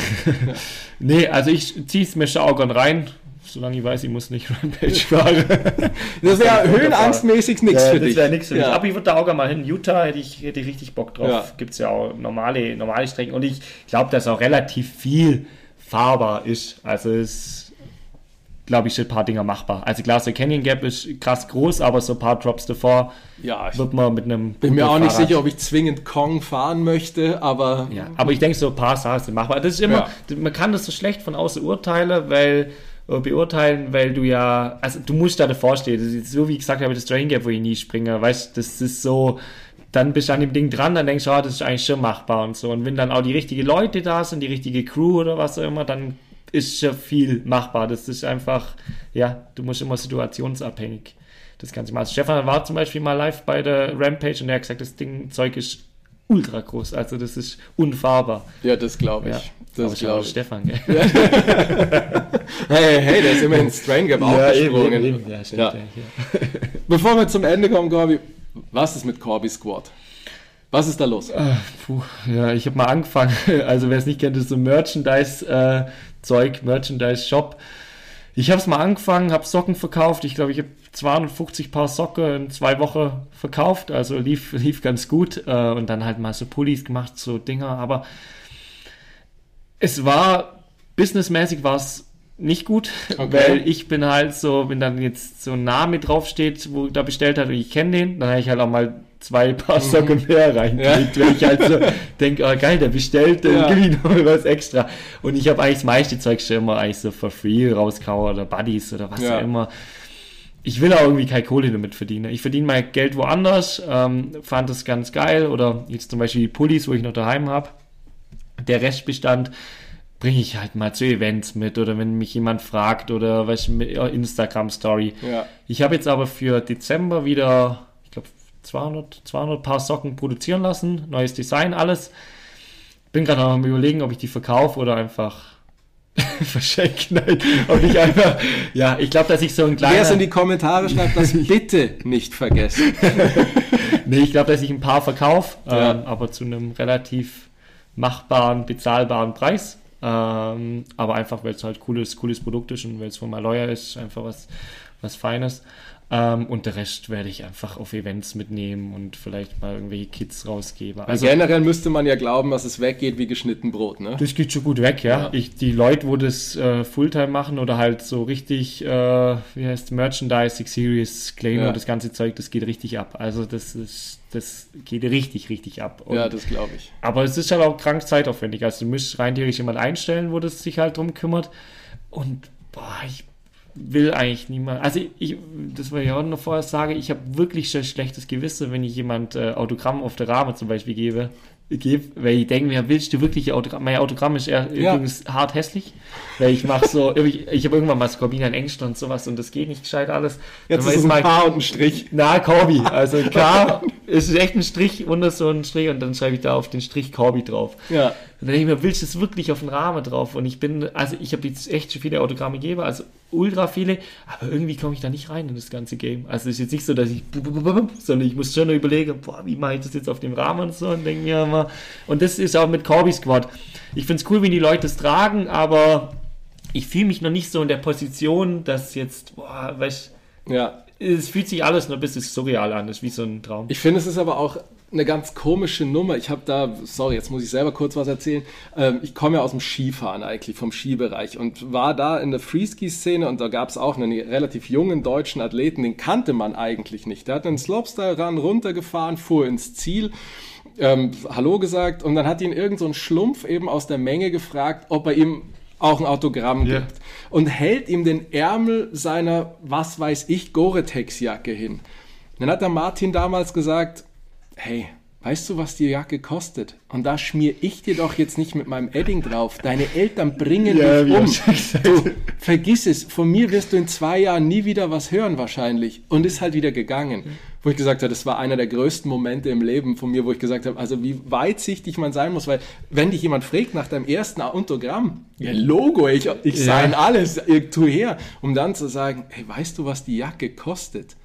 Nee, also ich ziehe es mir schon auch gern rein, solange ich weiß, ich muss nicht Rampage fahren. Das wäre höhenangstmäßig nichts Ja, für das dich. wäre nichts für mich. Ja. Aber ich würde da auch gerne mal hin. Utah hätte ich, hätte ich richtig Bock drauf. Ja. Gibt es ja auch normale, normale Strecken. Und ich glaube, dass auch relativ viel fahrbar ist. Also es glaube ich, sind ein paar Dinger machbar. Also klar, so Canyon Gap ist krass groß, aber so ein paar Drops davor Ja, ich wird man mit einem bin mir auch nicht Fahrrad- sicher, ob ich zwingend Kong fahren möchte, aber Ja, aber ich denke, so ein paar Sachen sind machbar. Das ist immer, man kann das so schlecht von außen urteilen, weil äh, beurteilen, weil du ja, also du musst da davor stehen. Das ist so wie ich gesagt habe, das Drain Gap, wo ich nie springe, weißt, das ist so, dann bist du an dem Ding dran, dann denkst du, ah, das ist eigentlich schon machbar und so. Und wenn dann auch die richtigen Leute da sind, die richtige Crew oder was auch immer, dann ist schon viel machbar. Das ist einfach, ja, du musst immer situationsabhängig das Ganze machen. Also Stefan war zum Beispiel mal live bei der Rampage und er hat gesagt, das Ding, Zeug ist ultra groß. Also das ist unfahrbar. ja, das glaube ich. Ja, Das glaube ich. Stefan, gell? Hey, hey, der ist immerhin Strain Gap aufgesprungen. Ja, stimmt, Ja. ja. Ja. Bevor wir zum Ende kommen, Corby, was ist mit Corby Squad? Was ist da los? Ah, Puh, ja, ich habe mal angefangen. Also wer es nicht kennt, ist so Merchandise-Zeug, Merchandise-Shop. Ich habe es mal angefangen, habe Socken verkauft. Ich glaube, ich habe 250 Paar Socken in zwei Wochen verkauft. Also lief, lief ganz gut. Äh, Und dann halt mal so Pullis gemacht, so Dinger. Aber es war, businessmäßig war es nicht gut, Okay. weil ich bin halt so, wenn dann jetzt so ein Name draufsteht, wo da bestellt hat und ich kenne den, dann habe ich halt auch mal zwei Paar Socken mehr reingelegt, wenn ich halt so denke, oh geil, der bestellt, dann Ja. gebe ich noch was extra. Und ich habe eigentlich das meiste Zeug schon immer eigentlich so for free rauskauen oder Buddies oder was Ja. auch immer. Ich will auch irgendwie keine Kohle damit verdienen. Ich verdiene mein Geld woanders, ähm, fand das ganz geil. Oder jetzt zum Beispiel die Pullis, wo ich noch daheim habe. Der Restbestand bringe ich halt mal zu Events mit oder wenn mich jemand fragt oder was Instagram Story. Ja. Ich habe jetzt aber für Dezember wieder, 200, 200 Paar Socken produzieren lassen, neues Design, alles. Bin gerade noch am überlegen, ob ich die verkaufe oder einfach verschenke. Nein, ob ich einfach, ja, ich glaube, dass ich so ein kleiner... Wer es in die Kommentare schreibt, das bitte nicht vergessen. Nee, ich glaube, dass ich ein paar verkaufe, Ja. ähm, aber zu einem relativ machbaren, bezahlbaren Preis. Ähm, aber einfach, weil es halt cooles, cooles Produkt ist und weil es von Maloya ist, einfach was, was Feines. Ähm, und der Rest werde ich einfach auf Events mitnehmen und vielleicht mal irgendwelche Kits rausgeben. Also generell müsste man ja glauben, dass es weggeht wie geschnitten Brot, ne? Das geht schon gut weg, ja. Ja. Ich, die Leute, wo das äh, Fulltime machen oder halt so richtig, äh, wie heißt Merchandise, Series, Claim Ja. und das ganze Zeug, das geht richtig ab. Also das ist, das geht richtig, richtig ab. Und, Ja, das glaube ich. aber es ist halt auch krank zeitaufwendig. Also du müsst rein theoretisch jemand einstellen, wo das sich halt drum kümmert. Und boah, ich will eigentlich niemand. Also ich, das war ja auch noch vorher sage, ich habe wirklich schon schlechtes Gewissen, wenn ich jemand äh, Autogramm auf der Rahmen zum Beispiel gebe. gebe weil ich denke mir, willst du wirklich Autogramm? Mein Autogramm ist eher Ja. übrigens hart hässlich, weil ich mache so, ich, ich habe irgendwann mal Skorbina in Ängste und sowas und das geht nicht gescheit alles. Jetzt ist es mal- ein Paar und ein Strich. na, Corby. Also K ist echt ein Strich unter so ein Strich und dann schreibe ich da auf den Strich Corby drauf. Ja. Und dann denke ich mir, willst du das wirklich auf den Rahmen drauf? Und ich bin, also ich habe jetzt echt schon viele Autogramme gegeben, also ultra viele, aber irgendwie komme ich da nicht rein in das ganze Game. Also es ist jetzt nicht so, dass ich, sondern ich muss schon überlegen, boah, wie mache ich das jetzt auf dem Rahmen und so und denke mir immer, und das ist auch mit Corby Squad. Ich finde es cool, wie die Leute es tragen, aber ich fühle mich noch nicht so in der Position, dass jetzt, boah, weißt Ja. es fühlt sich alles nur ein bisschen surreal an, das ist wie so ein Traum. Ich finde, es ist aber auch eine ganz komische Nummer. Ich habe da, sorry, jetzt muss ich selber kurz was erzählen. Ähm, ich komme ja aus dem Skifahren eigentlich, vom Skibereich und war da in der Freeski-Szene und da gab es auch einen relativ jungen deutschen Athleten, den kannte man eigentlich nicht. Der hat einen Slopestyle-Run runtergefahren, fuhr ins Ziel. Ähm, Hallo gesagt und dann hat ihn irgend so ein Schlumpf eben aus der Menge gefragt, ob er ihm auch ein Autogramm Ja. gibt und hält ihm den Ärmel seiner, was weiß ich, Gore-Tex-Jacke hin. Dann hat der Martin damals gesagt, hey, weißt du, was die Jacke kostet? Und da schmier ich dir doch jetzt nicht mit meinem Edding drauf. Deine Eltern bringen Ja, dich um. du vergiss es, von mir wirst du in zwei Jahren nie wieder was hören wahrscheinlich. Und ist halt wieder gegangen. Wo ich gesagt habe, das war einer der größten Momente im Leben von mir, wo ich gesagt habe, also wie weitsichtig man sein muss, weil wenn dich jemand fragt nach deinem ersten Autogramm, ja Logo, ich, ich Ja. alles, ich tu her, um dann zu sagen, hey, weißt du, was die Jacke kostet?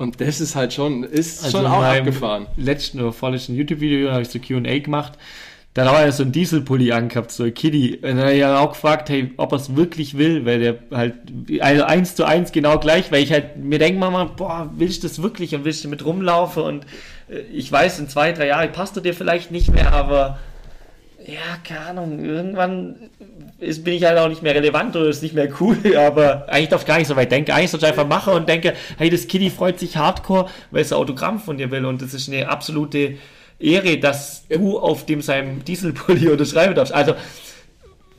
Und das ist halt schon, ist schon in auch abgefahren. letzten oder vorletzten YouTube-Video habe ich so Q&A gemacht. Da hat er so ein Dieselpulli angehabt, so ein Kitty. Und dann habe ich ja auch gefragt, hey, ob er es wirklich will, weil der halt, also eins zu eins genau gleich, weil ich halt mir denke manchmal, boah, willst du das wirklich und willst du mit rumlaufen und äh, ich weiß, in zwei, drei Jahren passt du dir vielleicht nicht mehr, aber ja, keine Ahnung, irgendwann ist, bin ich halt auch nicht mehr relevant oder ist nicht mehr cool, aber eigentlich darf ich gar nicht so weit denken. Eigentlich sollte ich einfach machen und denke, hey, das Kitty freut sich hardcore, weil es ein Autogramm von dir will und das ist eine absolute Ehre, dass du auf dem seinem Dieselpulli unterschreiben darfst. Also,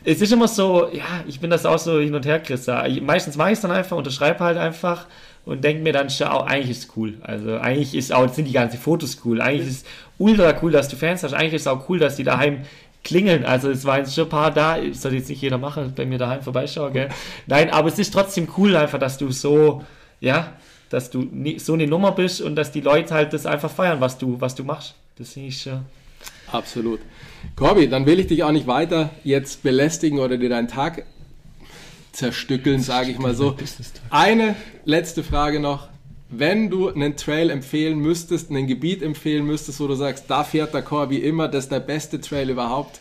es ist immer so, ja, ich bin das auch so hin und her, Christa. Meistens mache ich es dann einfach, unterschreibe halt einfach und denke mir dann, schau, eigentlich ist es cool. Also eigentlich ist auch, sind die ganzen Fotos cool. Eigentlich ist es ultra cool, dass du Fans hast. Eigentlich ist es auch cool, dass die daheim klingeln. Also es waren schon ein paar da, das soll jetzt nicht jeder machen, bei mir daheim vorbeischauen, gell? Nein, aber es ist trotzdem cool einfach, dass du so, ja, dass du so eine Nummer bist und dass die Leute halt das einfach feiern, was du, was du machst. Das finde ich schon. Absolut. Corby, dann will ich dich auch nicht weiter jetzt belästigen oder dir deinen Tag zerstückeln, sage ich mal so. Eine letzte Frage noch. Wenn du einen Trail empfehlen müsstest, ein Gebiet empfehlen müsstest, wo du sagst, da fährt der Corby immer, das ist der beste Trail überhaupt,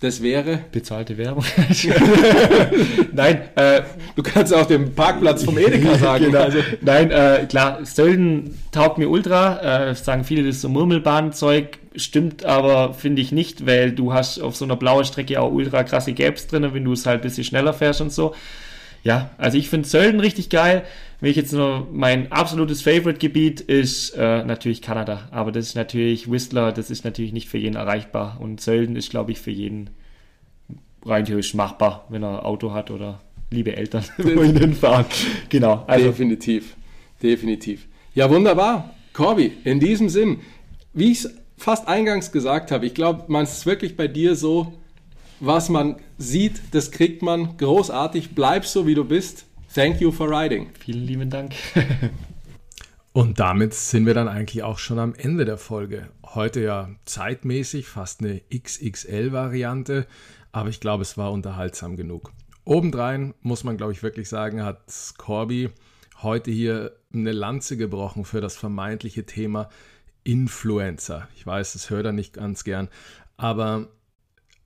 das wäre? Bezahlte Werbung. Nein, äh, Du kannst auch den Parkplatz vom Edeka sagen. genau. Also, Nein, äh, klar, Sölden taugt mir ultra. Äh, sagen viele, das ist so Murmelbahnzeug. Stimmt aber, finde ich nicht, weil du hast auf so einer blauen Strecke auch ultra krasse Gaps drin, wenn du es halt ein bisschen schneller fährst und so. Ja, also ich finde Sölden richtig geil. Wenn ich jetzt nur mein absolutes Favorite-Gebiet ist äh, natürlich Kanada. Aber das ist natürlich Whistler, das ist natürlich nicht für jeden erreichbar. Und Sölden ist, glaube ich, für jeden rein theoretisch machbar, wenn er ein Auto hat oder liebe Eltern, wohin hinfahren. Genau, also definitiv. Definitiv. Ja, wunderbar. Corby, in diesem Sinn, wie ich es fast eingangs gesagt habe, ich glaube, man ist wirklich bei dir so, was man sieht, das kriegt man großartig. Bleib so, wie du bist. Thank you for riding. vielen lieben Dank. Und damit sind wir dann eigentlich auch schon am Ende der Folge. Heute ja zeitmäßig fast eine XXL-Variante, aber ich glaube, es war unterhaltsam genug. Obendrein muss man, glaube ich, wirklich sagen, hat Corby heute hier eine Lanze gebrochen für das vermeintliche Thema Influencer. Ich weiß, das hört er nicht ganz gern, aber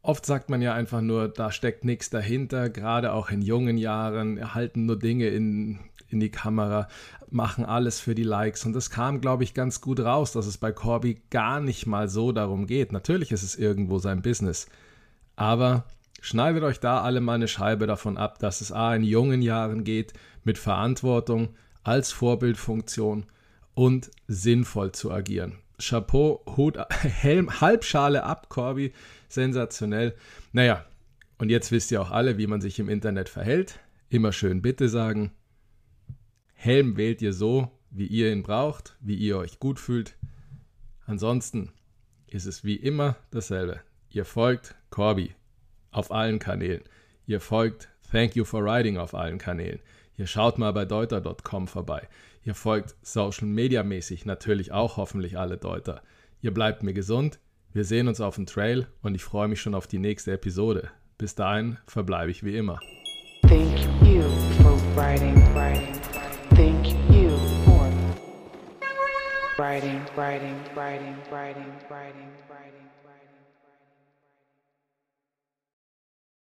oft sagt man ja einfach nur, da steckt nichts dahinter, gerade auch in jungen Jahren, erhalten nur Dinge in, in die Kamera, machen alles für die Likes. Und das kam, glaube ich, ganz gut raus, dass es bei Corby gar nicht mal so darum geht. Natürlich ist es irgendwo sein Business. Aber schneidet euch da alle mal eine Scheibe davon ab, dass es A in jungen Jahren geht, mit Verantwortung, als Vorbildfunktion und sinnvoll zu agieren. Chapeau, Hut, Helm, Halbschale ab, Corby, sensationell. Naja, und jetzt wisst ihr auch alle, wie man sich im Internet verhält. Immer schön Bitte sagen. Helm wählt ihr so, wie ihr ihn braucht, wie ihr euch gut fühlt. Ansonsten ist es wie immer dasselbe. Ihr folgt Corby auf allen Kanälen. Ihr folgt Thank You for Riding auf allen Kanälen. Ihr schaut mal bei deuter.com vorbei. Ihr folgt Social Media mäßig natürlich auch hoffentlich alle Deuter. Ihr bleibt mir gesund. Wir sehen uns auf dem Trail und ich freue mich schon auf die nächste Episode. Bis dahin verbleibe ich wie immer. Thank you for writing, writing, Thank you for writing, writing, writing, writing, writing, writing.